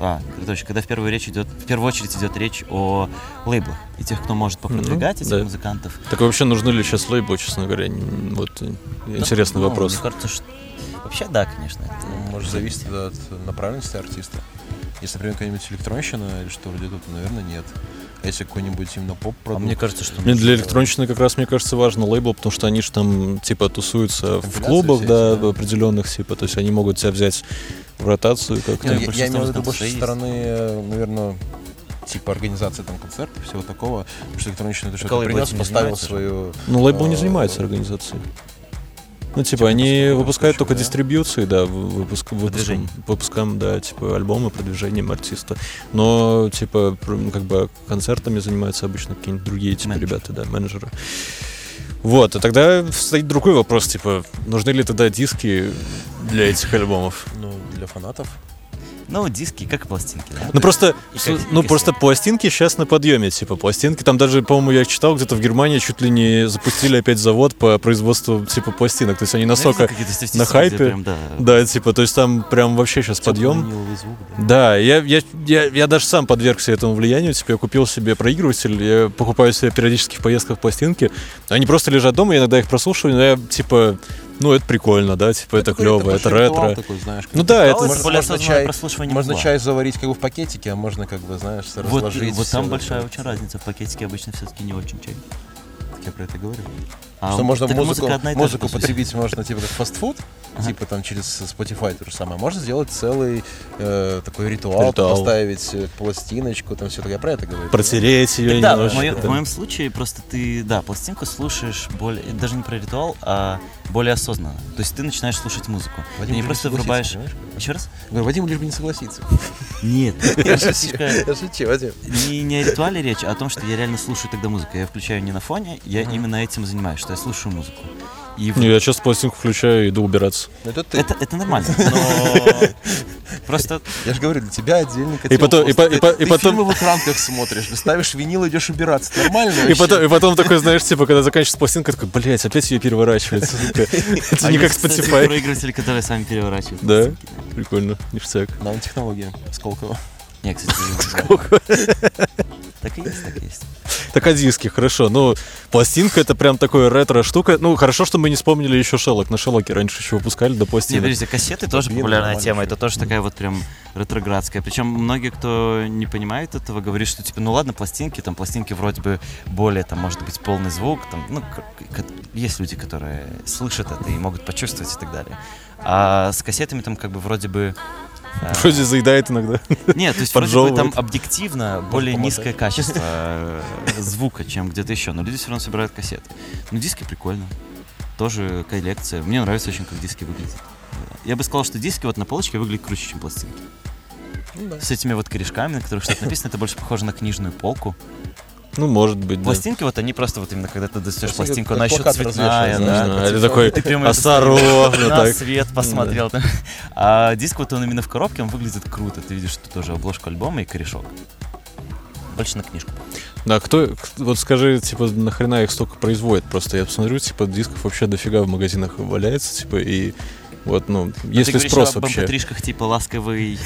а, короче, когда в первую речь идет, в первую очередь идет речь о лейблах и тех, кто может попродвигать Ну, этих да. музыкантов. Так вообще нужны ли сейчас лейблы, честно говоря? Вот э, интересный Ну, вопрос. Мне кажется, что вообще да, конечно. это- Ну, Может, зависит от направленности артиста. Если, например, какая-нибудь электронщина или что вроде то, наверное, нет. А если какой-нибудь именно поп А мне кажется, что Мне для электронщины как раз, мне кажется, важно лейбл, потому что они же там, типа, тусуются в клубах, да, эти, да. в определенных, типа, то есть они могут тебя взять в ротацию как-то. Я, я имел в виду больше со стороны, э, наверное, типа организации там концертов, всего такого, потому что электронщина это что-то принес, поставил свою... Ну, лейбл не э, занимается организацией. Ну, типа, Типа, они выпускают только да? дистрибьюции, да, выпуск, выпуском, выпускам, да, типа, альбомы, продвижением артиста. Но, типа, ну, как бы концертами занимаются обычно какие-нибудь другие, типа, Менеджеры. ребята, да, менеджеры. Вот, и тогда стоит другой вопрос, типа, нужны ли тогда диски для этих альбомов? Ну, для фанатов. Ну, диски, как и пластинки, да? Ну просто, как- ну просто пластинки сейчас на подъеме, типа пластинки. Там даже, по-моему, я читал где-то в Германии чуть ли не запустили опять завод по производству типа пластинок. То есть они Ну, настолько, статистики, на хайпе, прям, да, да, типа, то есть там прям вообще сейчас подъем. Звук, да. Да, я, я, я, я даже сам подвергся этому влиянию. Типа, я купил себе проигрыватель, я покупаю себе периодически в поездках пластинки. Они просто лежат дома, я иногда их прослушиваю, но я, типа, ну, это прикольно, да, типа, это Такой- клево, это ретро. такой, знаешь, Ну да, это Можно- более можно чай- прослушивание Можно чай заварить как бы в пакетике, а можно как бы, знаешь, Вот, разложить. вот там большая это. очень разница. В пакетике обычно все-таки не очень чай. Так Я про это говорю. А что можно музыку, музыка одна музыку потребить можно типа как фастфуд, Ага. типа там через Spotify то же самое. Можно сделать целый э, такой ритуал, Ритуал. поставить э, пластиночку, там все так. Я про это говорю. Протереть ее Да, в немножко. моем, да. в моем случае просто ты, да, пластинку слушаешь более, даже не про ритуал, а более осознанно. То есть ты начинаешь слушать музыку. Вадим ты не просто врубаешь... понимаешь? Еще раз? Говорю, Вадим лишь бы не согласиться. Нет. <laughs> Я шучу, Вадим. не о ритуале речь, а о том, что я реально слушаю тогда музыку. Я включаю не на фоне, я именно этим занимаюсь, что я слушаю музыку. И в- Не, я сейчас пластинку включаю и иду убираться. Ну, Это ты. это, это нормально, <laughs> но <laughs> просто Я же говорю, для тебя отдельный И потом- и по- и по- и Ты потом- фильмы в экранках смотришь, ставишь винил, идешь убираться. Нормально И потом, и потом такой, знаешь, типа, когда заканчивается пластинка, такой, блядь, опять ее переворачивать. сука». <laughs> Это А не как Spotify. проигрыватели, которые сами переворачивают. Да, прикольно, ништяк. Нанотехнология Сколково. Не, кстати, так и есть, так и есть. Так а диски, хорошо. Ну, пластинка это прям такое ретро-штука. Ну, хорошо, что мы не вспомнили еще Шеллок. На Шеллоке раньше еще выпускали до пластинок. подождите, кассеты тоже популярная тема. Это тоже такая вот прям ретроградская. Причем многие, кто не понимает этого, говорят, что типа, ну ладно, пластинки, там пластинки вроде бы более, там, может быть, полный звук. Там, ну, есть люди, которые слышат это и могут почувствовать и так далее. А с кассетами там как бы вроде бы... э, Вроде заедает иногда. Нет, то есть вроде бы там объективно более низкое качество э, звука, чем где-то еще. Но люди все равно собирают кассеты. Ну, диски прикольно. Тоже коллекция. Мне нравится очень, как диски выглядят. Я бы сказал, что диски вот на полочке выглядят круче, чем пластинки. Ну да. С этими вот корешками, на которых что-то написано, это больше похоже на книжную полку. Ну, может быть, да. Пластинки вот они просто вот именно, когда ты достаешь пластинку, она еще цветная, да. телефону. такой это осторожно на так. свет посмотрел. А диск вот он именно в коробке, он выглядит круто. Ты видишь, что тоже обложка альбома и корешок. Больше на книжку. Да, кто, вот скажи, типа, нахрена их столько производит? Просто я посмотрю, типа, дисков вообще дофига в магазинах валяется, типа, и вот, ну, Ну, есть ты ли говоришь спрос об вообще? mp типа «Ласковый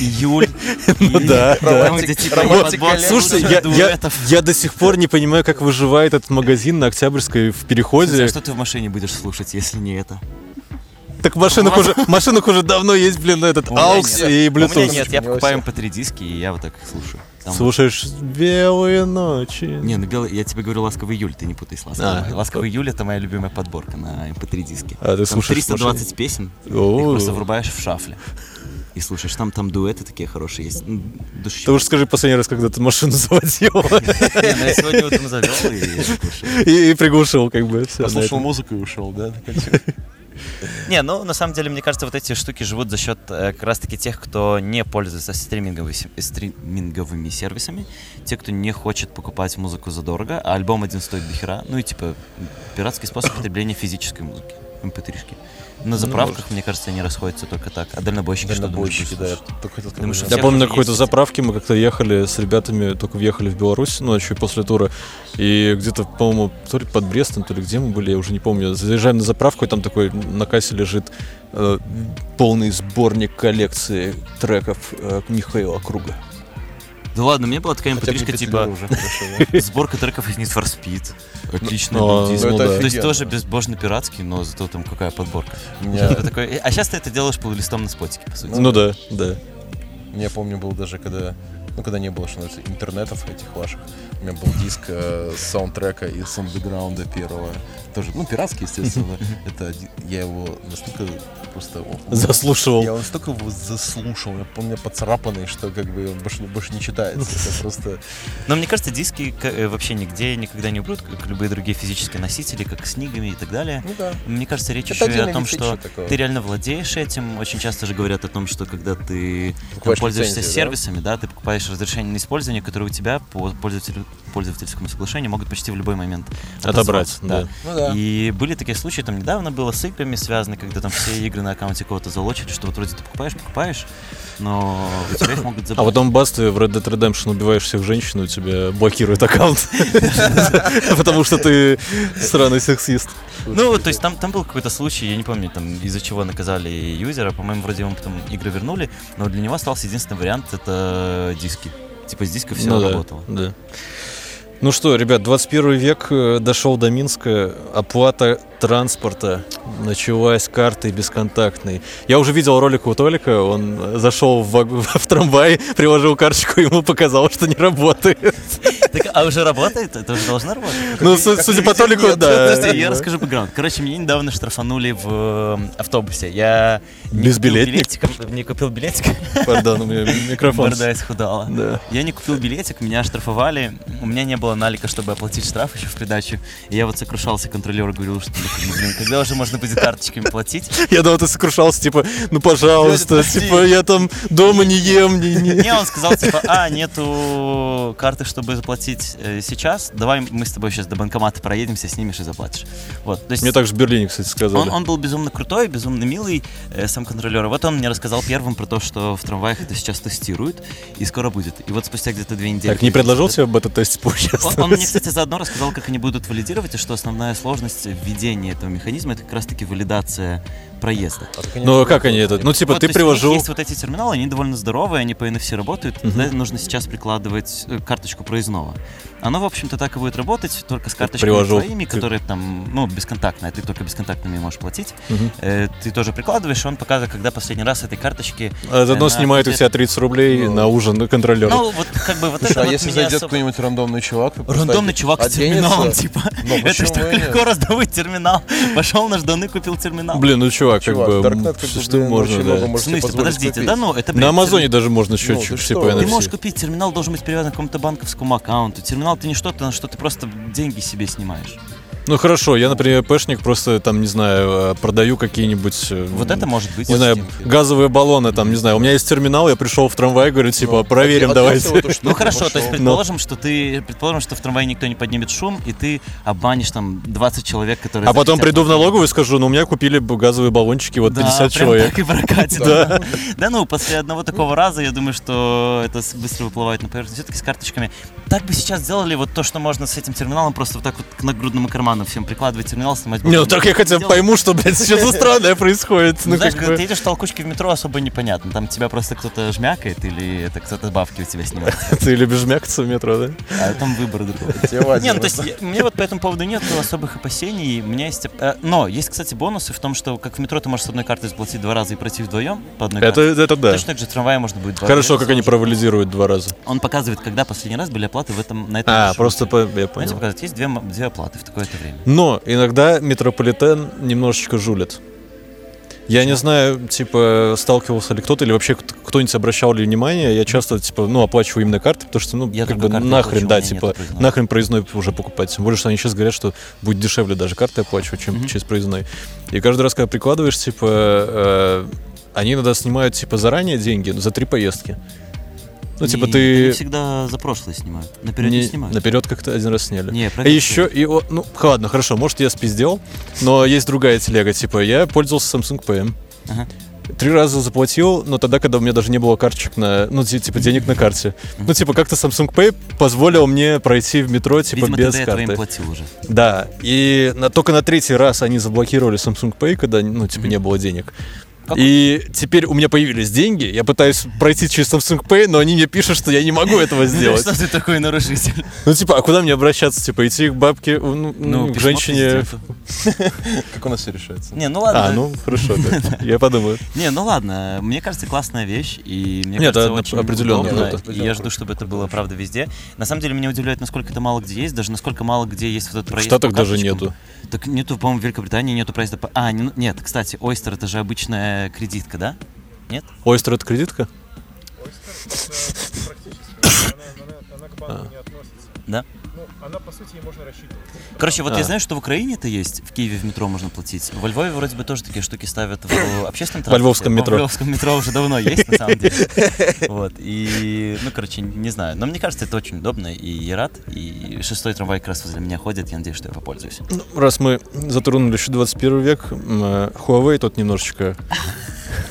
июль». <laughs> Ну и да, да. типа. Слушайте, я, я, дуэтов. я до сих пор не понимаю, как выживает этот магазин на Октябрьской в переходе. а что ты в машине будешь слушать, если не это? Так в машинах уже, в машинах уже давно есть, блин, этот AUX и У меня Bluetooth. нет, я покупаю всё. mp3 диски, и я вот так их слушаю. Там Слушаешь «Белые ночи». Не, ну белый, я тебе говорю ласковый июль, ты не путай с ласковый. А, ласковый июль это моя любимая подборка на MP3 диске. А, ты Там слушаешь в 320 песен, ты их О. просто врубаешь в шафле. И слушаешь, там, там дуэты такие хорошие есть. М, Ты уж скажи последний раз, когда ты машину заводил <laughs> ну я сегодня утром завел и и, приглушил, как бы. Послушал музыку и ушел, да? <laughs> <laughs> Не, ну на самом деле, мне кажется, вот эти штуки живут за счет э, как раз-таки тех, кто не пользуется стриминговыми, сервисами, те, кто не хочет покупать музыку задорого, а альбом один стоит до хера, ну и типа пиратский способ <coughs> потребления физической музыки, mp3-шки. На заправках, мне кажется, они расходятся только так. А дальнобойщики, что думаешь, Дальнобойщики, да. Я только хотел Думаешь, сказать. у Я помню, на какой-то есть заправке мы как-то ехали с ребятами, только въехали в Беларусь ночью после тура, и где-то, по-моему, то ли под Брестом, то ли где мы были, я уже не помню, заезжаем на заправку, и там такой на кассе лежит э, полный сборник коллекции треков э, Михаила Круга. Да ладно, у меня была такая Хотя бы mp3 не типа <laughs> сборка треков из Need for Speed. Отличный Ну, ну, То есть тоже безбожно пиратский, но зато там какая подборка. У меня, Ты такой, «Э, а сейчас ты это делаешь плейлистом на спотике, по сути. Ну да, да. я помню, был даже когда, ну, когда не было, что называется, интернетов этих ваших. У меня был диск э, саундтрека из андеграунда первого. Тоже, ну, пиратский, естественно. <laughs> Это я его настолько просто... Заслушивал. Я его настолько его заслушал, я помню, поцарапанный, что как бы он больше, больше не читается. Это просто... Но мне кажется, диски э, вообще нигде никогда не умрут, как любые другие физические носители, как с книгами и так далее. Ну да. Мне кажется, речь Это еще и о том, что такого. ты реально владеешь этим. Очень часто же говорят о том, что когда ты там пользуешься лицензию, да? сервисами, да? ты покупаешь разрешение на использование, которое у тебя по пользователю- пользовательскому соглашению могут почти в любой момент Отобрать, отозвать. да. Ну да. И были такие случаи, там недавно было с играми связаны, когда там все игры на аккаунте кого-то залочили, что вот вроде ты покупаешь, покупаешь, но у тебя их могут забрать. А потом бас, ты в Red Dead Redemption убиваешь всех женщин, у тебя блокируют аккаунт. <laughs> Потому что ты сраный сексист. Ну, то есть там, там был какой-то случай, я не помню, там из-за чего наказали юзера, по-моему, вроде ему потом игры вернули, но для него остался единственный вариант — это диски. Типа с дисков все Ну работало. да. Ну что, ребят, 21 век э, дошел до Минска, оплата транспорта началась картой бесконтактной. Я уже видел ролик у Толика, он зашел в, ваг- <laughs> в трамвай, приложил карточку, ему показалось, что не работает. Так, а уже работает? Это уже должно работать? Ну, су- судя по Толику, нет, да. Подожди, я расскажу бэкграунд. Короче, меня недавно штрафанули в э, автобусе. Я не купил билетик, не купил билетик. Пардон, у меня микрофон. Борода исхудала. Да. Я не купил билетик, меня оштрафовали. У меня не было налика, чтобы оплатить штраф еще в придачу. И я вот сокрушался контролеру, говорил, что, блин, когда уже можно будет карточками платить? Я думал, ты сокрушался, типа, ну, пожалуйста, типа, я там дома не ем, не, он сказал, типа, а, нету карты, чтобы заплатить э, сейчас, давай мы с тобой сейчас до банкомата проедемся, снимешь и заплатишь. Вот, Мне также в Берлине, кстати, сказали. он, был безумно крутой, безумно милый, э, сам контролер. Вот он мне рассказал первым про то, что в трамваях это сейчас тестируют, и скоро будет. И вот спустя где-то две недели... Так, не предложил тебе бета-тест <laughs> Он, поучаствовать? он мне, кстати, заодно рассказал, как они будут валидировать, и что основная сложность введения этого механизма это как раз-таки валидация проезда. Ну, а как они это? Ну, типа, Вот, ты то есть вот эти терминалы, они довольно здоровые, они по NFC работают. Туда нужно сейчас прикладывать э, карточку проездного. Оно, в общем-то, так и будет работать, только с карточками приложил. твоими, которые там, ну, бесконтактные, ты только бесконтактными можешь платить. Мгм. Э, ты тоже прикладываешь, и он показывает, когда последний раз этой карточки... А заодно э, снимает у на- тебя 30 рублей Ну. на ужин контролера. Ну, вот как бы вот это Слушай, а вот если зайдет особо- какой-нибудь рандомный чувак? Рандомный чувак с терминалом, типа. Ну, <laughs> это ж так легко раздобыть терминал. Пошел на жданы, купил терминал. Блин, ну чувак, как Чувак, бы, Darknet, как что можно, да. В смысле, подождите, купить. да ну, это, блин, На Амазоне терми- даже можно Ну, счетчик ты типа что? NFC. Ты можешь купить терминал, должен быть привязан к какому-то банковскому аккаунту. Терминал это не что-то, на что ты просто деньги себе снимаешь. Ну хорошо, я, например, пэшник, просто там, не знаю, э, продаю какие-нибудь... э, Вот это может быть. Не знаю, газовые баллоны, там, не знаю, у меня есть терминал, я пришел в трамвай, говорю, типа, Ну, проверим, давайте. <laughs> Ну хорошо, то есть предположим, что ты, предположим, что в трамвае никто не поднимет шум, и ты обманешь там 20 человек, которые... А потом приду в налоговую и скажу, ну, у меня купили газовые баллончики, вот Да, 50 прям человек. так и прокатит. <laughs> Да. Ну, после одного такого раза, я думаю, что это быстро выплывает на поверхность. Все-таки с карточками. Так бы сейчас сделали вот то, что можно с этим терминалом просто вот так вот к нагрудному карману экрану всем прикладывать терминал, снимать Не, ну так я хотя бы пойму, что, блядь, что-то <laughs> странное происходит. Ну, знаешь, когда ты едешь в толкучке в метро, особо непонятно. Там тебя просто кто-то жмякает или это кто-то бабки у тебя снимает. <laughs> Ты любишь мякаться в метро, да? А там выбор другой. <laughs> Не, ну то есть мне вот по этому поводу нет особых опасений. У меня есть... э, Но есть, кстати, бонусы в том, что как в метро ты можешь с одной карты заплатить два раза и пройти вдвоем по одной Это, карте. это да. Точно так же в трамвае можно будет два Хорошо, раза как они заложить. провалидируют два раза. Он показывает, когда последний раз были оплаты в этом, на этом А, маршруте. просто по- я понял. показывает, есть две, две оплаты в такое-то время. Но иногда метрополитен немножечко жулит. Я не знаю, типа, сталкивался ли кто-то, или вообще кто- кто-нибудь обращал ли внимание. Я часто, типа, ну, оплачиваю именно карты, потому что, ну, Я как бы нахрен, да, типа, проездной. нахрен проездной уже покупать. Тем более, что они сейчас говорят, что будет дешевле даже карты оплачивать, чем через проездной. И каждый раз, когда прикладываешь, типа, э, они иногда снимают, типа, заранее деньги за три поездки. Ну, типа, И ты... они всегда за прошлое снимают. Наперед не, Не- снимают. Наперед как-то один раз сняли. Не, А еще и ну ладно, хорошо, может я спиздел, но есть другая телега, типа я пользовался Samsung Pay. Ага. Три раза заплатил, но тогда, когда у меня даже не было карточек на, ну, ти- типа, денег на карте. Ну, типа, как-то Samsung Pay позволил мне пройти в метро, типа, Видимо, без карты. платил уже. Да, и на- только на третий раз они заблокировали Samsung Pay, когда, ну, типа, не было денег. И теперь у меня появились деньги, я пытаюсь пройти через Samsung Pay, но они мне пишут, что я не могу этого сделать. Что ты такой нарушитель? Ну, типа, а куда мне обращаться? Типа, идти к бабке, ну, ну, к женщине... <laughs> Как у нас все решается? Не, ну ладно. А, ну, хорошо. <laughs> Я подумаю. Не, ну ладно, мне кажется, классная вещь, и мне Нет, кажется, очень определенно я жду, чтобы это было, правда, везде. На самом деле, меня удивляет, насколько это мало где есть, даже насколько мало где есть вот этот В проезд Штатах по даже нету. Так нету, по-моему, в Великобритании нету проезда по... А, не- нет, кстати, Oyster это же обычная кредитка, да? Нет? Ойстер это кредитка? Практически. Она, она- она к банку не относится. Да? Ну, она, по сути, ей можно рассчитывать. Короче, вот А. я знаю, что в Украине это есть, в Киеве в метро можно платить. Во Львове вроде бы тоже такие штуки ставят в общественном транспорте. львовском метро. Во Львовском метро уже давно есть, на самом деле. <laughs> Вот, и, ну, короче, не знаю. Но мне кажется, это очень удобно, и я рад. И шестой трамвай как раз возле меня ходит, я надеюсь, что я попользуюсь. Ну, раз мы затронули еще 21 век, э, Huawei тут немножечко,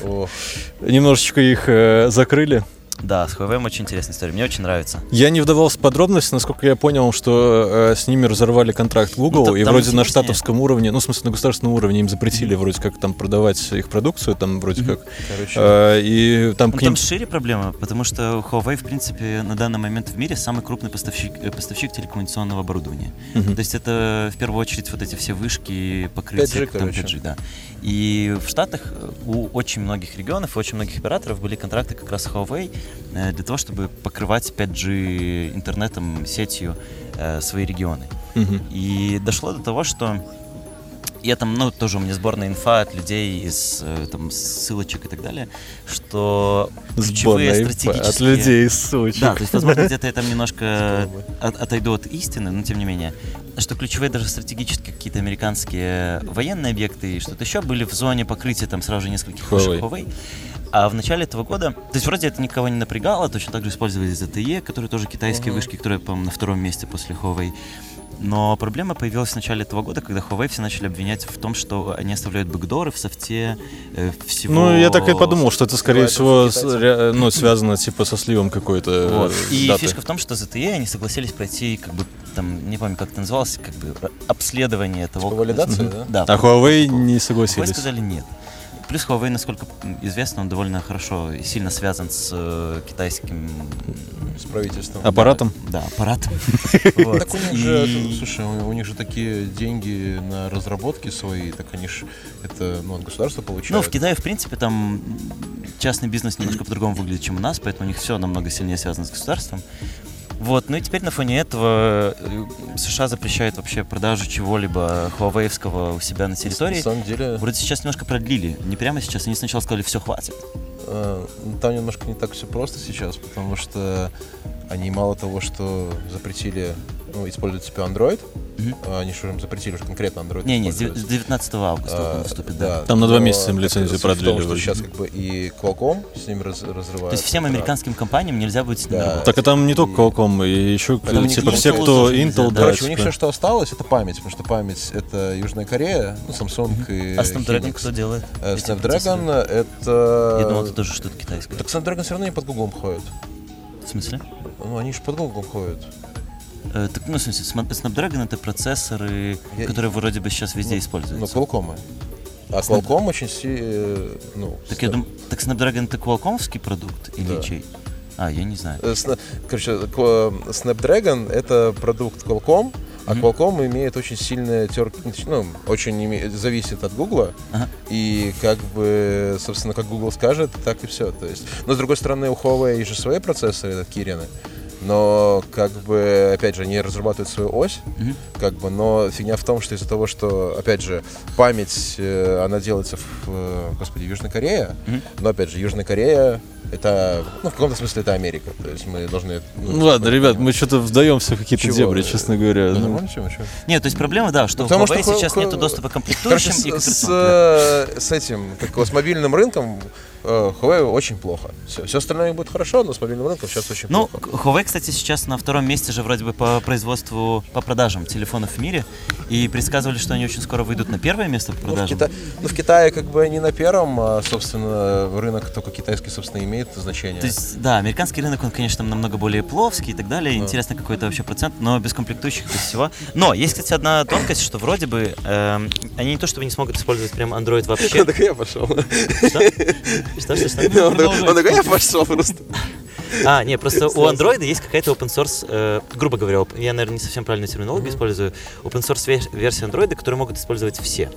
<laughs> <laughs> немножечко их э, закрыли. Да, с Huawei очень интересная история, мне очень нравится. Я не вдавался в подробности, насколько я понял, что э, с ними разорвали контракт Google, Ну, и там вроде на интереснее. штатовском уровне, ну, в смысле, на государственном уровне им запретили вроде как там продавать их продукцию, там вроде как. короче, Э, и там Ну, к ним... там шире проблема, потому что Huawei, в принципе, на данный момент в мире самый крупный поставщик, э, поставщик телекоммуникационного оборудования. Мгм. То есть это в первую очередь вот эти все вышки, покрытия 5G, там, короче. 5G, да. И в Штатах э, у очень многих регионов и очень многих операторов были контракты как раз с Huawei э, для того, чтобы покрывать 5G интернетом, сетью э, свои регионы. Мгм. И дошло до того, что я там, ну, тоже у меня сборная инфа от людей из э, там ссылочек и так далее, что ключевые Сборная стратегические... от людей из ссылочек. Да, то есть, возможно, где-то я там немножко от- отойду от истины, но тем не менее, что ключевые даже стратегические какие-то американские военные объекты и что-то еще были в зоне покрытия там сразу же нескольких. Huawei. А в начале этого года, то есть вроде это никого не напрягало, точно так же использовали ZTE, которые тоже китайские вышки, которые, по-моему, на втором месте после Huawei. Но проблема появилась в начале этого года, когда Huawei все начали обвинять в том, что они оставляют бэкдоры в софте э, всего... Ну, я так и подумал, что это, скорее всего, с- ре- ну, связано, типа, со сливом какой-то э, Вот. И даты. фишка в том, что ZTE они согласились пройти, как бы, там, не помню, как это называлось, как бы р- обследование того. Типа валидация, Мгм. да? Да. А Huawei не Huawei согласились. сказали нет. Плюс Huawei, насколько известно, он довольно хорошо и сильно связан с э, китайским С правительством. Аппаратом? Да, аппаратом. <laughs> Вот. Так у них же, И- слушай, у, них же такие деньги на разработки свои, так они же это ну, от государства получают. Ну, в Китае, в принципе, там частный бизнес немножко по-другому выглядит, чем у нас, поэтому у них все намного сильнее связано с государством. Вот, ну и теперь на фоне этого э, США запрещают вообще продажу чего-либо хуавеевского у себя на территории. На самом деле, Вроде сейчас немножко продлили. Не прямо сейчас, они сначала сказали, все, хватит. э, там немножко не так все просто сейчас, потому что они мало того, что запретили ну, использовать типа Android, а они что им запретили уже конкретно Android Не-не, с дев- использовать. с 19 августа вот он А, выступит, да. Там на два месяца им лицензию в том, продлили что сейчас как бы и Qualcomm с ними раз- разрывают. То есть всем американским компаниям нельзя будет с ними Да. работать. Так а там не только Qualcomm, и еще, Там у них типа, все, кто Intel, да. да, Короче, у них типа. все, что осталось, это память, потому что память это Южная Корея, ну, Samsung и А Snapdragon кто делает? Э, Snapdragon это... Я думал, это тоже что-то китайское. Так Snapdragon все равно не под Google ходит. В смысле? Ну, они же под Google ходят. Э, так, ну, в смысле, Snapdragon это процессоры, Я- которые вроде бы сейчас везде Ну, используются. Qualcomm. А Qualcomm очень си... э, ну, так я думаю, так Snapdragon это Qualcomm'ский продукт или Да. чей? А, я не знаю. Э, Короче, ко- Snapdragon это продукт Qualcomm, а. Qualcomm имеет очень сильное тер... ну, очень име- зависит от Google, Ага. и как бы, собственно, как Google скажет, так и все. То есть, но с другой стороны, у Huawei же свои процессоры, это Kirin, но как бы, опять же, они разрабатывают свою ось, Мгм. как бы, но фигня в том, что из-за того, что, опять же, память, э, она делается в, э, господи, Южной Корее, Мгм. но, опять же, Южная Корея, это, ну, в каком-то смысле это Америка, то есть мы должны... Ну ладно, ребят, мы что-то вдаемся в какие-то Чего? дебри, честно говоря. Ну, Ну, чего, чего? Нет, то есть проблема, да, что у Потому Huawei что сейчас Hu- нет доступа к Короче, комплектующим с, и к с, операционке. э, с этим, как с мобильным рынком Huawei очень плохо. Все, все остальное будет хорошо, но с мобильным рынком сейчас очень Ну, плохо. Huawei, кстати, сейчас на втором месте же вроде бы по производству, по продажам телефонов в мире. И предсказывали, что они очень скоро выйдут на первое место по Ну в, продажам. Кита- ну, в Китае как бы они на первом, а, собственно, рынок только китайский, собственно, имеет значение. То есть, да, американский рынок, он, конечно, намного более пловский и так далее. Интересно, какой это вообще процент, но без комплектующих, без всего. Но есть, кстати, одна тонкость, что вроде бы эм, они не то чтобы не смогут использовать прям Android вообще. <laughs> Он такой, я пошел. Что, что, <laughs> что? Такой, он такой, я пошел просто. А, не, просто у Android есть какая-то open source, э, грубо говоря, я, наверное, не совсем правильную терминологию использую, open source ве- версии Android, которые могут использовать все.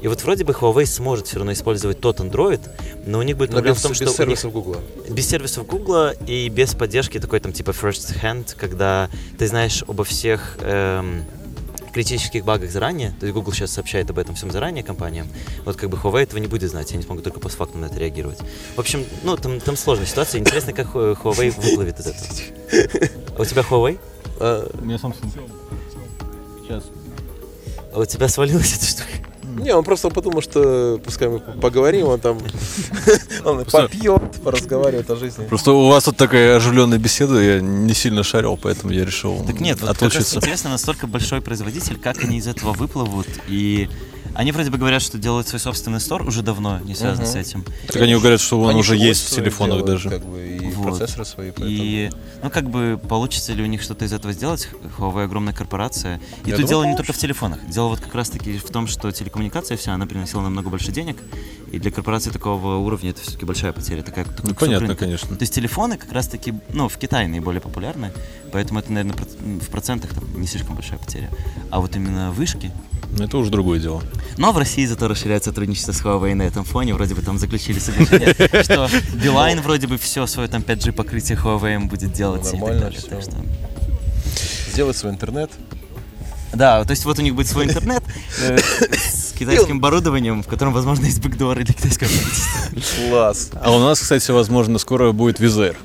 И вот вроде бы Huawei сможет все равно использовать тот Android, но у них будет Но проблема без, в том, без что них сервисов Google. без сервисов Google и без поддержки такой там типа first hand, когда ты знаешь обо всех эм, критических багах заранее, то есть Google сейчас сообщает об этом всем заранее компаниям, вот как бы Huawei этого не будет знать, они смогут только постфактум на это реагировать. В общем, ну там, там сложная ситуация, интересно, как Hu- Huawei выплывет из этого. А у тебя Huawei? А, У меня Samsung. Сейчас. А у тебя свалилась эта штука? Не, он просто подумал, что пускай мы поговорим, он там <laughs> он попьет, поразговаривает о жизни. Просто у вас тут такая оживленная беседа, я не сильно шарил, поэтому я решил Так нет, вот как раз отучиться. интересно, настолько большой производитель, как они из этого выплывут, и они вроде бы говорят, что делают свой собственный стор уже давно, не связано Мгм. с этим. Так они говорят, что он Они уже же есть в телефонах делают, даже. Как бы, и Вот. процессоры свои, поэтому... И, ну, как бы, получится ли у них что-то из этого сделать? Huawei огромная корпорация. И Я тут думаю, дело не только в телефонах. Дело вот как раз-таки в том, что телекоммуникация вся, она приносила намного больше денег. И для корпорации такого уровня это все-таки большая потеря. Такая, такой Ну, понятно, рынка. конечно. То есть телефоны как раз-таки, ну, в Китае наиболее популярны, поэтому это, наверное, в процентах там, не слишком большая потеря. А вот именно вышки, Ну, Это уже другое дело. но в России зато расширяет сотрудничество с Huawei на этом фоне. Вроде бы там заключили соглашение, <laughs> что Билайн вроде бы все свое там 5G покрытие Huawei будет делать. нормально что- Сделать свой интернет. Да, то есть вот у них будет свой интернет э, с китайским оборудованием, в котором, возможно, есть бэкдоры для китайского правительства. Класс. А у нас, кстати, возможно, скоро будет Визер.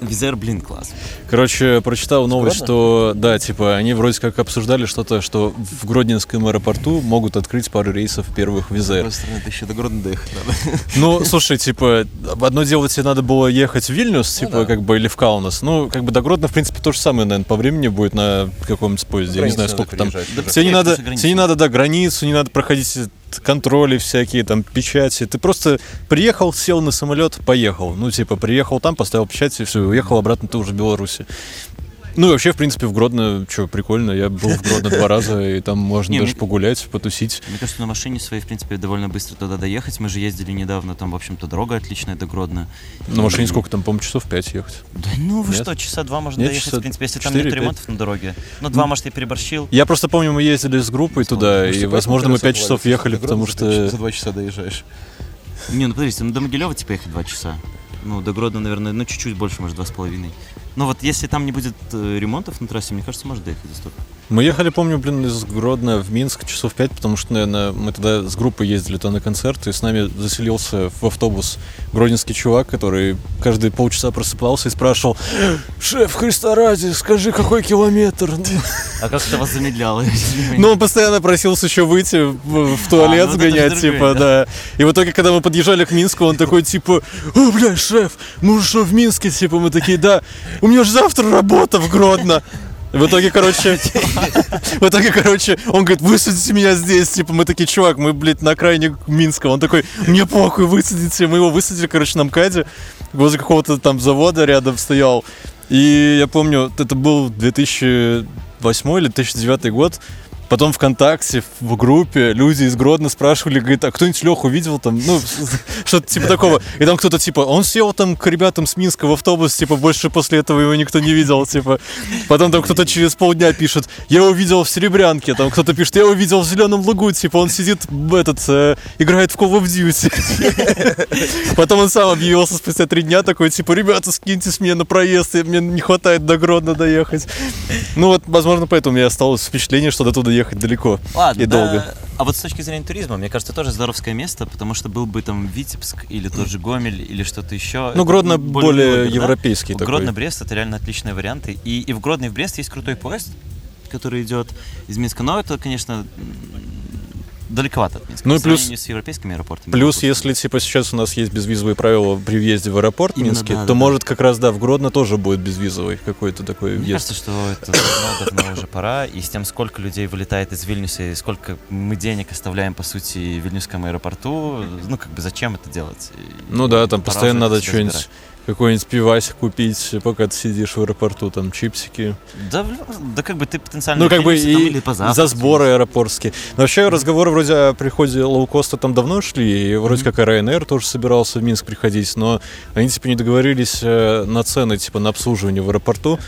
Визер, блин, класс. Короче, прочитал новость, что, да, типа, они вроде как обсуждали что-то, что в Гродненском аэропорту могут открыть пару рейсов первых Визер. стороны, это еще до города доехать надо. Ну, слушай, типа, одно дело тебе надо было ехать в Вильнюс, типа, да. как бы, или в Каунас. Ну, как бы до Гродно, в принципе, то же самое, наверное, по времени будет на каком-нибудь поезде. Я не знаю, сколько там. Тебе не надо, тебе не надо, да, границу, не надо проходить контроли всякие, там, печати. Ты просто приехал, сел на самолет, поехал. Ну, типа, приехал там, поставил печать, и все, уехал обратно, ты уже в Беларуси. Ну и вообще, в принципе, в Гродно, что, прикольно. Я был в Гродно два раза, и там <laughs> можно даже погулять, потусить. Мне кажется, на машине своей, в принципе, довольно быстро туда доехать. Мы же ездили недавно, там, в общем-то, дорога отличная до Гродно. На машине сколько там, по-моему, часов пять ехать. Да ну вы что, часа два можно доехать, в принципе, если там нет ремонтов на дороге. Ну, два, может, я переборщил. Я просто помню, мы ездили с группой туда, и, возможно, мы пять часов ехали, потому пять- что... За два часа доезжаешь. Не, ну подождите, ну до Могилева типа ехать два часа. Ну, до Гродно, наверное, ну чуть-чуть больше, может, два с половиной. Ну вот если там не будет э, ремонтов на трассе, мне кажется, может доехать за столько. Мы ехали, помню, блин, из Гродно в Минск часов пять, потому что, наверное, мы тогда с группой ездили туда на концерт, и с нами заселился в автобус гродненский чувак, который каждые полчаса просыпался и спрашивал, «Шеф, Христа ради, скажи, какой километр?» А как это вас замедляло? <laughs> Ну, он постоянно просился еще выйти в, туалет ну вот это сгонять, типа, да. И в итоге, когда мы подъезжали к Минску, он такой, типа, «О, бля, шеф, мы уже в Минске?» Типа, мы такие, да, у меня же завтра работа в Гродно. В итоге, короче, в итоге, короче, он говорит, высадите меня здесь. Типа, мы такие, чувак, мы, блядь, на окраине Минска. Он такой, мне похуй, высадите. Мы его высадили, короче, на МКАДе. Возле какого-то там завода рядом стоял. И я помню, это был 2008 или 2009 год. Потом ВКонтакте, в группе, люди из Гродно спрашивали, говорит, а кто-нибудь Леху видел там? Ну, что-то типа такого. И там кто-то типа, он сел там к ребятам с Минска в автобус, типа, больше после этого его никто не видел, типа. Потом там кто-то через полдня пишет, я его видел в Серебрянке. Там кто-то пишет, я его видел в Зеленом лугу, типа, он сидит, этот, э, играет в Call of Duty. Потом он сам объявился спустя три дня такой, типа, ребята, скиньтесь мне на проезд, мне не хватает до Гродно доехать. Ну вот, возможно, поэтому у меня осталось впечатление, что до туда ехать далеко Ладно, и да. долго. А вот с точки зрения туризма, мне кажется, тоже здоровское место, потому что был бы там Витебск или тот же Гомель или что-то еще. Ну, Это Гродно более более милый город, да? европейский такой. Гродно-Брест это реально отличные варианты. И, и в Гродно и в Брест есть крутой поезд, который идет из Минска. Но это, конечно, далековато от Минска. Ну и плюс- с европейскими аэропортами. Плюс, если типа сейчас у нас есть безвизовые правила при въезде в аэропорт Именно, Минский, да, то да, может как раз да в Гродно тоже будет безвизовый какой-то такой Мне въезд. кажется, что это давно, уже пора. И с тем, сколько людей вылетает из Вильнюса, и сколько мы денег оставляем, по сути, в Вильнюсском аэропорту, ну, как бы, зачем это делать? И Ну да, там постоянно надо что-нибудь. Какой-нибудь пивасик купить, пока ты сидишь в аэропорту, там чипсики. Да, да как бы ты потенциально Ну, как бы там и или за позавтракать. сборы аэропортские. Но вообще разговоры вроде о приходе лоукоста там давно шли, и вроде как и Ryanair тоже собирался в Минск приходить, но они типа не договорились э, на цены, типа на обслуживание в аэропорту.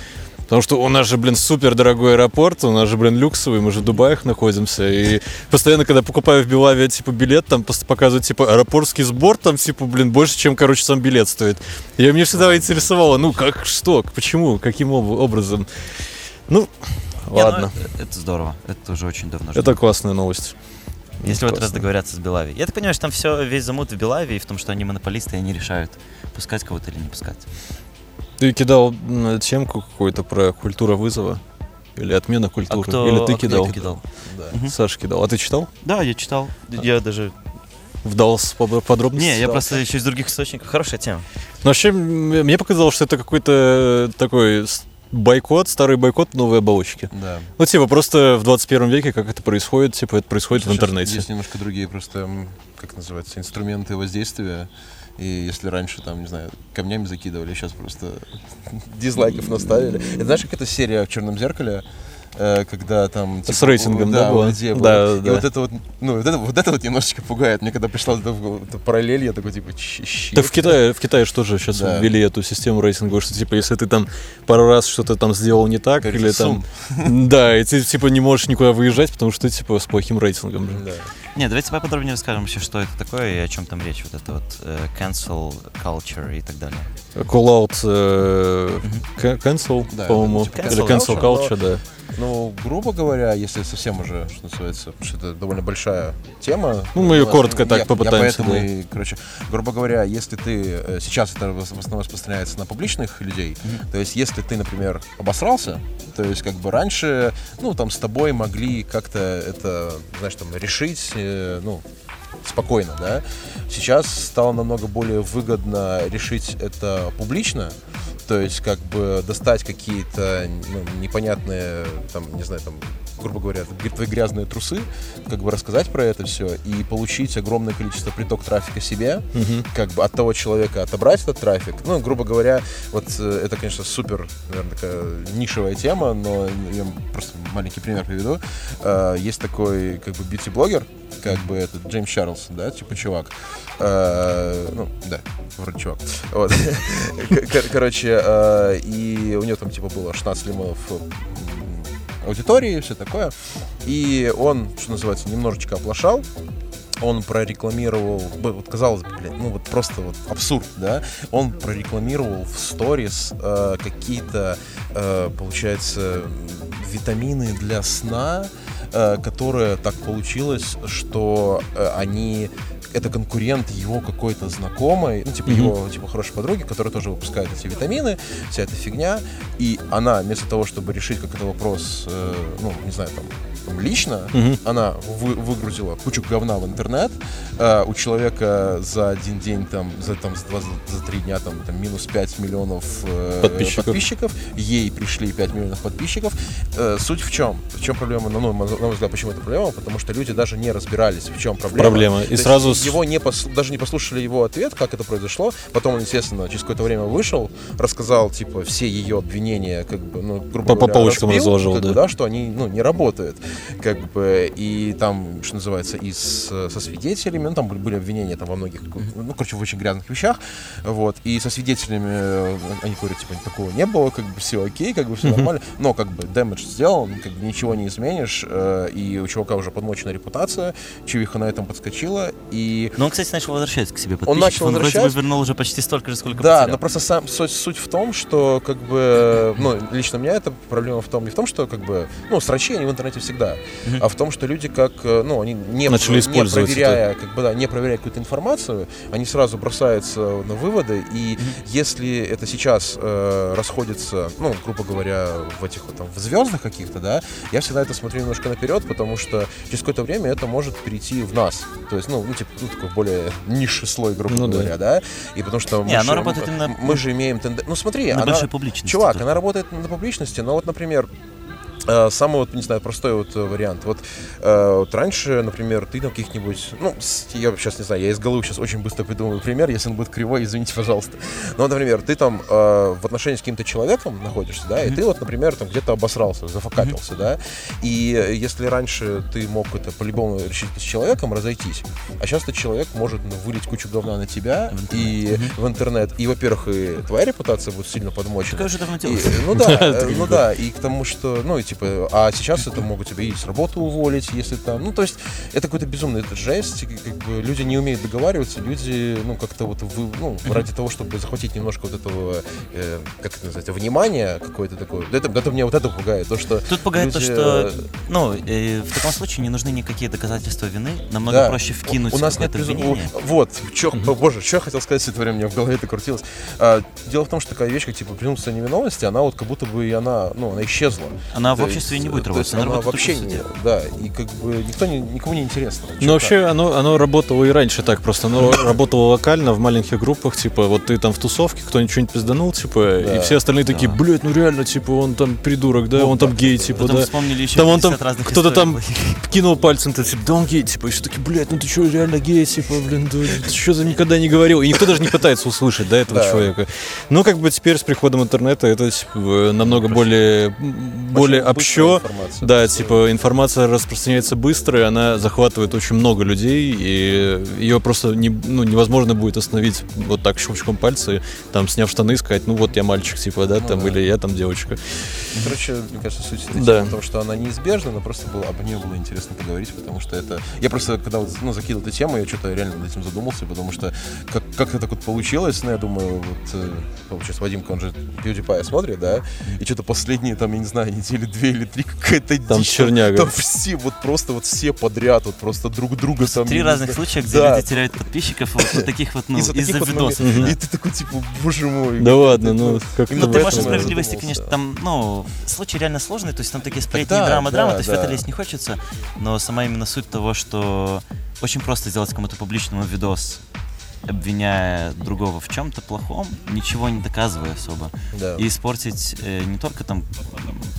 Потому что у нас же, блин, супер дорогой аэропорт, у нас же, блин, люксовый, мы же в Дубаях находимся. И постоянно, когда покупаю в Белавиа, типа, билет, там показывают, типа, аэропортский сбор, там, типа, блин, больше, чем, короче, сам билет стоит. И мне всегда интересовало, ну, как, что, почему, каким об- образом. Ну, Не, ну, ладно. это, это здорово. Это уже очень давно. Это классная новость. Если в этот раз классно. договорятся с Белави. Я так понимаю, что там все, весь замут в Белаве и в том, что они монополисты, и они решают, пускать кого-то или не пускать. Ты кидал темку какую-то про культура вызова? Или отмена культуры? А кто, Или ты а кидал? это кидал? Да. Саша кидал. А ты читал? Да, я читал. Я даже... Вдался по подробности? Не, я просто еще из других источников. Хорошая тема. Но вообще, м, мне показалось, что это какой-то такой с- бойкот, старый бойкот новой оболочки. Да. Ну, типа, просто в 21 веке, как это происходит, типа, это происходит в Сейчас интернете. Есть немножко другие просто, как называется, инструменты воздействия. И если раньше там, не знаю, камнями закидывали, сейчас просто <laughs> дизлайков наставили. Это знаешь, как эта серия в черном зеркале, э, когда там С рейтингом, да, у была? людей было. Да, И да. вот это вот, ну, вот это, вот это вот немножечко пугает. Мне когда пришла эта, эта параллель, я такой, типа, «Щ- щит». Так в Китае, в Китае же тоже сейчас Да. ввели эту систему рейтинга, что типа если ты там пару раз что-то там сделал не так, Как или там. Да, и ты типа не можешь никуда выезжать, потому что ты типа с плохим рейтингом. же. Да. Не, давайте поподробнее расскажем вообще, что это такое и о чем там речь. Вот это вот э, cancel culture и так далее. Call out э, ca- cancel, Да, по-моему. типа Или cancel cancel culture, culture, да. Ну, грубо говоря, если совсем уже, что называется, потому что это довольно большая тема. Ну, мы нас- коротко так я- попытаемся, Я поэтому и, короче, грубо говоря, если ты, э, сейчас это в основном распространяется на публичных людей, то есть если ты, например, обосрался, то есть как бы раньше, ну, там с тобой могли как-то это, знаешь, там решить, э, ну, спокойно, да. Сейчас стало намного более выгодно решить это публично, то есть как бы достать какие-то ну, непонятные, там, не знаю, там, грубо говоря, твои грязные трусы, как бы рассказать про это все и получить огромное количество приток трафика себе, как бы от того человека отобрать этот трафик. Ну, грубо говоря, вот э, это, конечно, супер, наверное, такая нишевая тема, но я просто маленький пример приведу. Э, Есть такой, как бы, бьюти-блогер, как бы этот Джеймс Чарльз, да, типа чувак. Э, Ну, да, вроде чувак. Вот. <laughs> Кор- Короче, э, и у него там, типа, было 16 лимонов аудитории, все такое. И он, что называется, немножечко оплошал, он прорекламировал, вот казалось бы, блядь, ну вот просто вот абсурд, да, он прорекламировал в сторис э, какие-то, э, получается, витамины для сна, э, которые так получилось, что э, они это конкурент его какой-то знакомой, ну, типа Мгм. его, типа, хорошей подруги, которая тоже выпускает эти витамины, вся эта фигня, и она вместо того, чтобы решить как это вопрос, э, ну, не знаю, там, там, лично, Мгм. она вы- выгрузила кучу говна в интернет, э, у человека за один день, там, за, там, за, два, за, три дня, там, там, минус 5 миллионов э, Подписчиков. подписчиков, ей пришли 5 миллионов подписчиков. Э, суть в чем? В чем проблема? Ну, на мой взгляд, почему это проблема? Потому что люди даже не разбирались, в чем проблема. Проблема. И То есть сразу с- его не пос- даже не послушали его ответ, как это произошло. Потом он, естественно, через какое-то время вышел, рассказал, типа, все ее обвинения, как бы, ну, грубо По- по говоря, полочкам разбил, разложил, как бы, да. да, что они, ну, не работают, как бы, и там, что называется, и с, со свидетелями, ну, там были, были обвинения там во многих, ну, короче, в очень грязных вещах, вот, и со свидетелями э, они говорят, типа, такого не было, как бы, все окей, как бы, все нормально, но, как бы, дэмэдж сделан, как бы, ничего не изменишь, э, и у чувака уже подмочена репутация, чувиха на этом подскочила, и Но он, кстати, начал возвращаться к себе Он подписчиков. начал вроде бы возвращаться. вернул уже почти столько же, сколько Да, потерял. но просто сам, суть, суть в том, что как бы, ну, лично у меня эта проблема в том, не в том, что как бы, ну, срачи они в интернете всегда, а в том, что люди как, э, ну, они не, Начали не проверяя, как бы, да, не проверяя какую-то информацию, они сразу бросаются на выводы, и если это сейчас э, расходится, ну, грубо говоря, в этих вот там, в звездах каких-то, да, я всегда это смотрю немножко наперед, потому что через какое-то время это может перейти в нас, то есть, ну, ну типа, ну, такой более низший слой, грубо Ну да. говоря, да, и потому что Не, мы, оно же- работает именно мы же имеем тенденцию, ну, смотри, на она, большой публичности. Чувак, только. она работает на публичности, но вот, например, самый вот, не знаю, простой вот э, вариант. Вот, э, вот раньше, например, ты там каких-нибудь, ну, я сейчас не знаю, я из головы сейчас очень быстро придумаю пример, если он будет кривой, извините, пожалуйста. Но, например, ты там э, в отношении с каким-то человеком находишься, да, и ты вот, например, там где-то обосрался, зафакапился, да, и э, если раньше ты мог это по-любому решить с человеком, разойтись, а сейчас этот человек может ну, вылить кучу говна на тебя В и в интернет, и, во-первых, и твоя репутация будет сильно подмочена. Такое уже давно И, ну да, <laughs> э, ну да, и к тому, что, ну и типа, а сейчас это могут тебя и с работы уволить, если там, ну то есть это какой-то безумный это жесть, как бы люди не умеют договариваться, люди, ну как-то вот, вы, ну ради того, чтобы захватить немножко вот этого, э, как это назвать, внимания какое-то такое, это, это меня вот это пугает, то что Тут пугает то, люди, что, э, ну, э, в таком случае не нужны никакие доказательства вины, намного Да. проще вкинуть у нас нет обвинение. у- Вот, чё, о, боже, что я хотел сказать, все это время у меня в голове это крутилось. А, дело в том, что такая вещь, как типа презумпция невиновности, она вот как будто бы и она, ну, она исчезла. Она в обществе не будет работать, она вообще не, да, и как бы никто не, никому не интересно. Чё, Ну, вообще, оно, оно работало и раньше так, просто оно <laughs> работало локально, в маленьких группах, типа, вот ты там в тусовке, кто-нибудь что-нибудь пизданул, типа, и Да. все остальные такие, Да. блядь, ну реально, типа, он там придурок, да, Ну, он там да, гей, да. типа, да. вспомнили еще Там он там, 50 разных кто-то там <laughs> кинул пальцем, то типа, да он гей, типа, и все таки блядь, ну ты что, реально гей, типа, блин, да, ты что за никогда не говорил? И никто даже не пытается услышать, да, этого Да. человека. Ну, как бы теперь с приходом интернета это типа, намного более, более быстрая общо. информация. Да, типа информация распространяется быстро, и она захватывает очень много людей, и ее просто не, ну, невозможно будет остановить вот так щелчком пальца, там, сняв штаны, сказать, ну вот я мальчик, типа, да, Ну там, да. или я там девочка. Короче, мне кажется, суть Да. в том, что она неизбежна, но просто было, об нее было интересно поговорить, потому что это... Я просто, когда вот, ну, закинул эту тему, я что-то реально над этим задумался, потому что как, как это так вот получилось, ну, я думаю, вот, э, получается, Вадимка, он же PewDiePie смотрит, да, и что-то последние, там, я не знаю, недели две или три, какая-то Там дичь, черняга. Там все, вот просто вот все подряд, вот просто друг друга там... Три разных случая, где Да. люди теряют подписчиков вот таких вот, ну, Из-за вот видосов. да. И ты такой, типа, боже мой. Да ладно, ну как Ну, ты можешь справедливости, конечно, там, ну, случай реально сложный, то есть там такие сплетни, да, драма, драма, да, то есть в это лезть не хочется, но сама именно суть того, что очень просто сделать кому-то публичному видос, обвиняя другого в чем-то плохом, ничего не доказывая особо, Да. и испортить э, не только там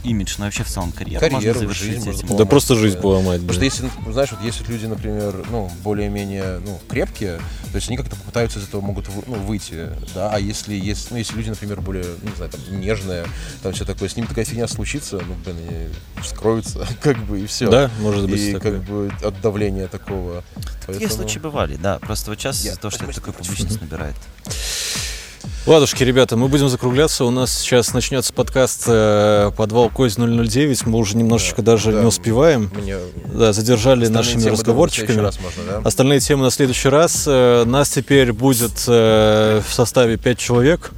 имидж, но и вообще в целом карьеру, Карьеру, можно завершить жизнь можно этим. поломать. Да просто жизнь Да. поломать. Потому что если, знаешь, вот если люди, например, ну, более-менее, ну, крепкие, то есть они как-то попытаются из этого могут ну, выйти, да, а если, есть, ну, если люди, например, более, ну, не знаю, там, нежные, там все такое, с ними такая фигня случится, ну, блин, они вскроются, <laughs> как бы, и все. Да, может быть И такое. как бы от давления такого. Такие Поэтому- случаи бывали, да, просто вот сейчас Я- из-за того, что Почему- такую публичность набирает. Ладушки, ребята, мы будем закругляться. У нас сейчас начнется подкаст э, «Подвал Кость 009». Мы уже немножечко Да, даже да. не успеваем. Мне Да, задержали остальные нашими разговорчиками. раз можно, да? Остальные темы на следующий раз. Э, Нас теперь будет э, в составе 5 человек.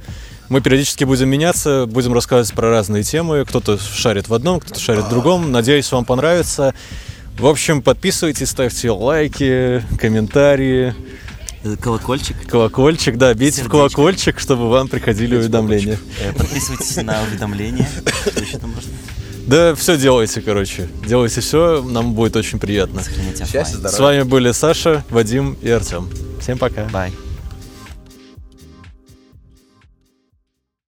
Мы периодически будем меняться, будем рассказывать про разные темы. Кто-то шарит в одном, кто-то шарит в другом. Надеюсь, вам понравится. В общем, подписывайтесь, ставьте лайки, комментарии, Колокольчик. колокольчик. Да, бейте в Сердечко. колокольчик, чтобы вам приходили Бейте в уведомления. Э, Подписывайтесь на уведомления. Что еще там можно? Да все делайте, короче. Делайте все, нам будет очень приятно. Сохраните Счастья, здоровья. С вами были Саша, Вадим и Артем. Всем пока. Бай.